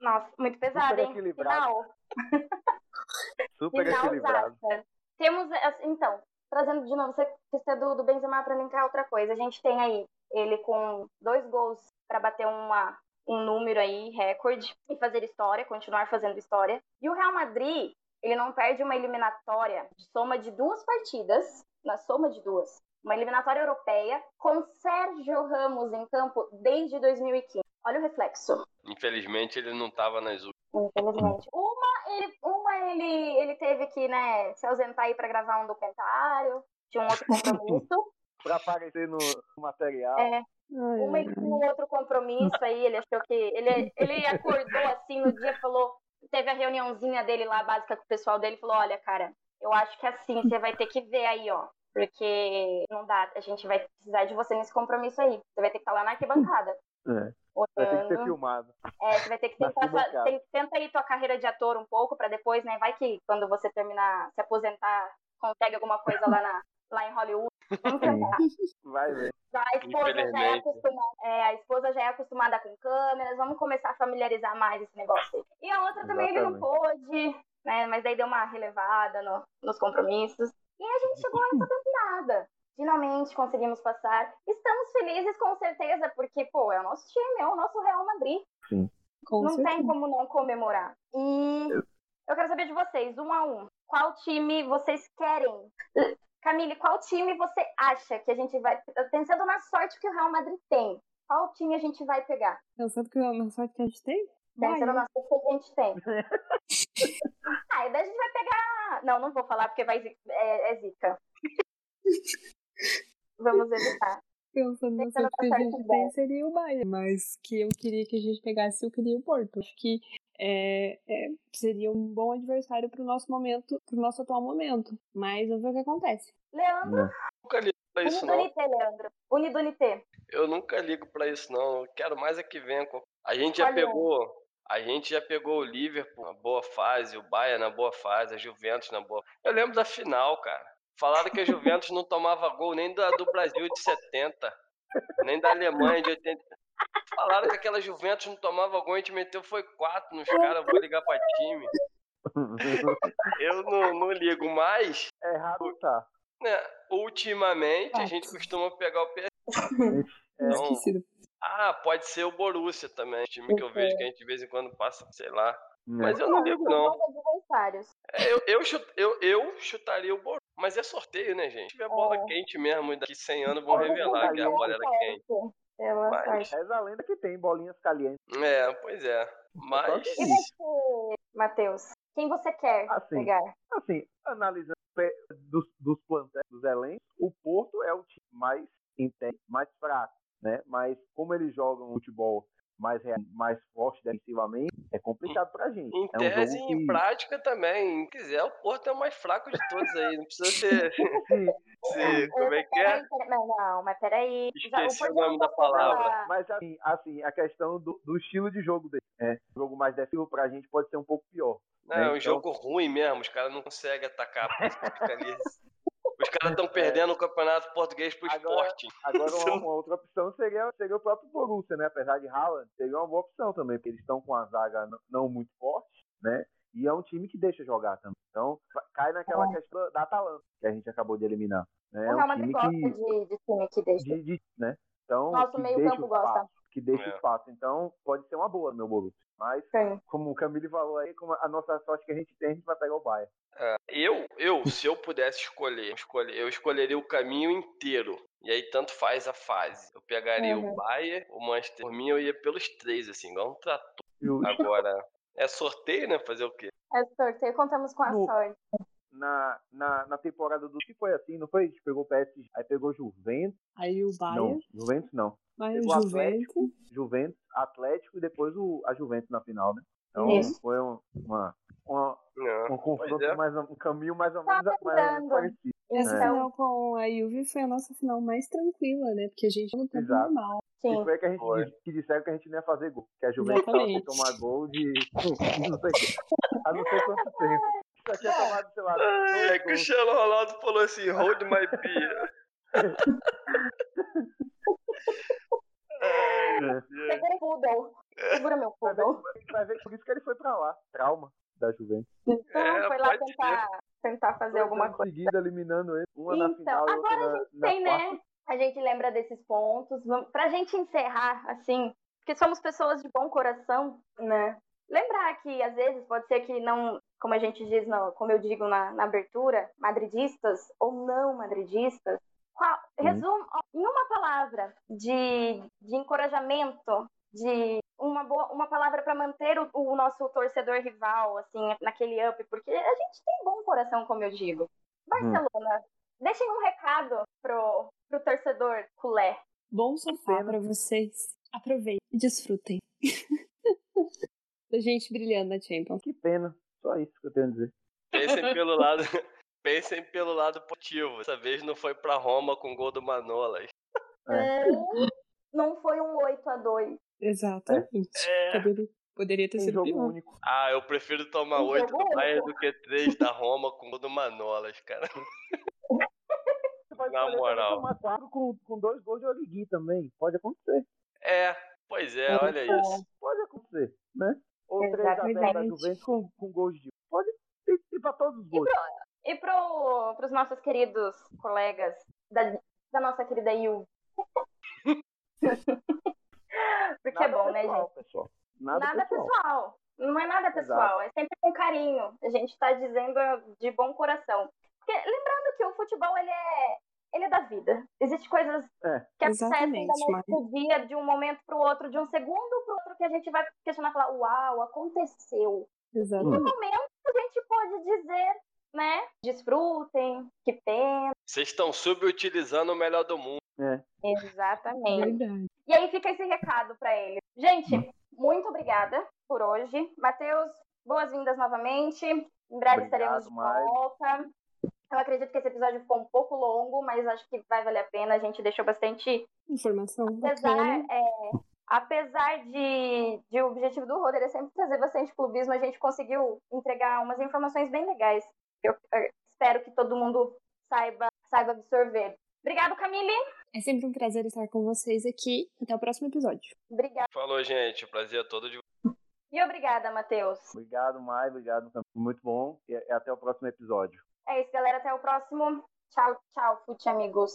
Nossa, muito pesado, Super hein? equilibrado. Final. <laughs> Super equilibrado. Finalzaça. Temos, então, trazendo de novo essa questão do, do Benzema para linkar outra coisa. A gente tem aí ele com dois gols para bater uma, um número aí, recorde, e fazer história, continuar fazendo história. E o Real Madrid, ele não perde uma eliminatória de soma de duas partidas, na soma de duas. Uma eliminatória europeia com Sérgio Ramos em campo desde 2015. Olha o reflexo. Infelizmente ele não tava nas últimas. Infelizmente. Uma, ele, uma ele, ele teve que, né, se ausentar aí pra gravar um documentário, tinha um outro <laughs> compromisso. Pra aparecer no, no material. É, ai, uma um outro compromisso aí, ele achou que. Ele, ele acordou assim no dia, falou. Teve a reuniãozinha dele lá, básica com o pessoal dele, falou: Olha, cara, eu acho que assim, você vai ter que ver aí, ó. Porque não dá, a gente vai precisar de você nesse compromisso aí. Você vai ter que estar lá na arquibancada. É. Vai ter que ser filmado. É, você vai ter que tentar, arquibancada. tem, tenta aí tua carreira de ator um pouco pra depois, né? Vai que quando você terminar, se aposentar, consegue alguma coisa lá, na, lá em Hollywood. Vamos tentar. Vai ver. A esposa, já é acostumada, é, a esposa já é acostumada com câmeras, vamos começar a familiarizar mais esse negócio aí. E a outra também ele não pôde, né? Mas daí deu uma relevada no- nos compromissos. E a gente chegou nessa temporada. Finalmente conseguimos passar. Estamos felizes com certeza, porque, pô, é o nosso time, é o nosso Real Madrid. com não certeza. tem como não comemorar. E eu quero saber de vocês, um a um. Qual time vocês querem? Camille, qual time você acha que a gente vai. Pensando na sorte que o Real Madrid tem, qual time a gente vai pegar? Pensando que na sorte que a gente tem? Pensando na sorte que a gente tem. <laughs> ah, e daí a gente vai pegar. Não, não vou falar porque vai é, é zica. <laughs> Vamos evitar. Pensando na Pensando sorte que na a gente tem seria o Bayern. Mas que eu queria que a gente pegasse, eu queria o Porto. Acho que é, é, seria um bom adversário pro nosso momento, pro nosso atual momento. Mas vamos ver o que acontece. Leandro, Nunca ligo pra isso, não. Unidunité, Leandro. Unidunité. Eu nunca ligo pra isso, não. Eu quero mais é que venha. com- A gente já Olha. pegou. A gente já pegou o Liverpool na boa fase, o Bayern na boa fase, a Juventus na boa. Eu lembro da final, cara. Falaram que a Juventus não tomava gol nem da, do Brasil de 70, nem da Alemanha de 80. Falaram que aquela Juventus não tomava gol, a gente meteu foi quatro nos caras, vou ligar pra time. Eu não, não ligo mais. Errado tá. Né, ultimamente a gente costuma pegar o PSG. É, <laughs> Não. Esquecido. Ah, pode ser o Borussia também, time que eu vejo que a gente de vez em quando passa, sei lá. Mas né? eu não ligo, não. É, Eu, eu, chut- eu, eu chutaria o Borussia. Mas é sorteio, né, gente? Se tiver bola É. quente mesmo, e daqui 100 anos vão revelar que a bola era quente. Pela Mas-. Reza a lenda que tem bolinhas calientes. É, pois é. Mas. E você, Matheus? Quem você quer Assim. pegar? Assim, analisando dos, dos plantéis, dos elencos, o Porto é o time mais intenso, mais fraco, né? Mas como eles jogam um futebol mais, mais forte defensivamente, é complicado pra gente. Em é um tese e em que, prática também. Se quiser, o Porto é o mais fraco de todos aí. Não precisa ser. <laughs> <laughs> Sim, como é que é? Não, não, mas peraí. Esqueci o nome da passou palavra. mas assim, assim, a questão do, do estilo de jogo dele, né? O jogo mais defensivo pra gente pode ser um pouco pior. Não, é um Então- jogo ruim mesmo. Os caras não conseguem atacar. Os caras estão perdendo o campeonato português pro Agora- esporte. Agora, uma, <laughs> uma outra opção seria, seria o próprio Borussia, né? Apesar de Haaland, seria uma boa opção também, porque eles estão com a zaga não muito forte, né? E é um time que deixa jogar também. Então, cai naquela É. questão da Atalanta, que a gente acabou de eliminar. Né? É o Real um Madrid time gosta que. de, de time que deixa. De, de- né? Então, Nosso que meio deixa campo o gosta. Que deixa É. espaço. Então, pode ser uma boa no meu Borussia. Mas, Sim. como o Camille falou aí, como a nossa sorte que a gente tem, a gente vai pegar o Bayern. É, eu, eu, se eu pudesse escolher, escolher, eu escolheria o caminho inteiro. E aí tanto faz a fase. Eu pegaria Uhum. o Bayern, o Manchester. Por mim, eu ia pelos três, assim, igual um trator. Agora, é sorteio, né? Fazer o quê? É sorteio, contamos com a No- sorte. Na, na, na temporada do que foi assim, não foi? A gente pegou o PSG, aí pegou Juventus. Aí o Não, Bayern, Juventus não. o pegou o Juventus. Juventus, Atlético e depois o, a Juventus na final, né? Então Isso. foi um, uma, uma, Não. um confronto é. mais um caminho mais ou Tá menos, mais ou menos lembrando. parecido. Essa É. final com a Juve foi a nossa final mais tranquila, né? Porque a gente tempo Exato. normal. E Sim. foi que a gente Foi. que disseram que a gente não ia fazer gol. Que a Juventus Exatamente. tomar gol de <laughs> não sei, há não sei quanto tempo. Já tinha tomado, sei lá, Ai, dois aí gols. Cristiano Ronaldo falou assim, hold my beer. <laughs> Ai, É. Segura o poodle. Segura meu poodle. vai ver por isso que ele foi pra lá. Trauma da Juventus. Então, É, foi lá tentar, tentar fazer Dois alguma coisa. seguida eliminando ele. Uma na Então, final e outra agora a na, gente na tem, quarta. né? A gente lembra desses pontos. Vamos- Pra gente encerrar, assim, porque somos pessoas de bom coração, né? Lembrar que, às vezes, pode ser que não, como a gente diz, não, como eu digo na, na abertura, madridistas ou não madridistas, qual, Uhum. resumo em uma palavra de, de encorajamento, de uma, boa, uma palavra para manter o, o nosso torcedor rival, assim, naquele up, porque a gente tem bom coração, como eu digo. Barcelona, deixem um recado pro, pro torcedor culé. Bom sofá pena. pra vocês. Aproveitem e desfrutem. <laughs> da gente brilhando na Champions. Que pena. Só isso que eu tenho a dizer. Pensem <laughs> pelo lado. Pensem pelo lado positivo. Dessa vez não foi pra Roma com gol do Manolas. É. Não foi um 8 a 2 Exatamente. É. Poderia, poderia ter Tem sido jogo único. Ah, eu prefiro tomar Um 8 jogo do Bayern do que 3 da Roma com gol do Manolas, cara. <laughs> Na moral. tomar quatro com, com dois gols de Origui também. Pode acontecer. É, pois é, olha isso. Pode acontecer, né? Ou 3 a 0 da. Juventus com, com gols de. Pode ter, ter pra todos os gols. E pro, pros nossos queridos colegas da, da nossa querida Yu. <laughs> Porque é Nada bom, né, pessoal, gente? pessoal. Nada, Nada pessoal. pessoal. Não é nada pessoal, é sempre com carinho. A gente tá dizendo de bom coração. Porque lembrando que o futebol, ele é, ele é da vida. Existem coisas É. que acontecem da noite pro dia, de um momento pro outro, de um segundo pro outro, que a gente vai questionar e falar, uau, aconteceu. Exatamente. No momento, a gente pode dizer, né, desfrutem, que pena. Vocês estão subutilizando o melhor do mundo. É. Exatamente. Verdade. E aí fica esse recado pra ele. Gente, muito obrigada por hoje. Matheus, boas-vindas novamente. Em breve Obrigado, estaremos de volta. Eu acredito que esse episódio ficou um pouco longo, mas acho que vai valer a pena. A gente deixou bastante. Informação Apesar, é, apesar de, de o objetivo do Roder é sempre trazer bastante clubismo, a gente conseguiu entregar umas informações bem legais. Eu, eu espero que todo mundo saiba, saiba absorver. Obrigado, Camille. É sempre um prazer estar com vocês aqui. Até o próximo episódio. Obrigada. Falou, gente. O prazer é todo de E obrigada, Matheus. Obrigado, Mai. Obrigado. Muito bom. E até o próximo episódio. É isso, galera. Até o próximo. Tchau, tchau, fute amigos.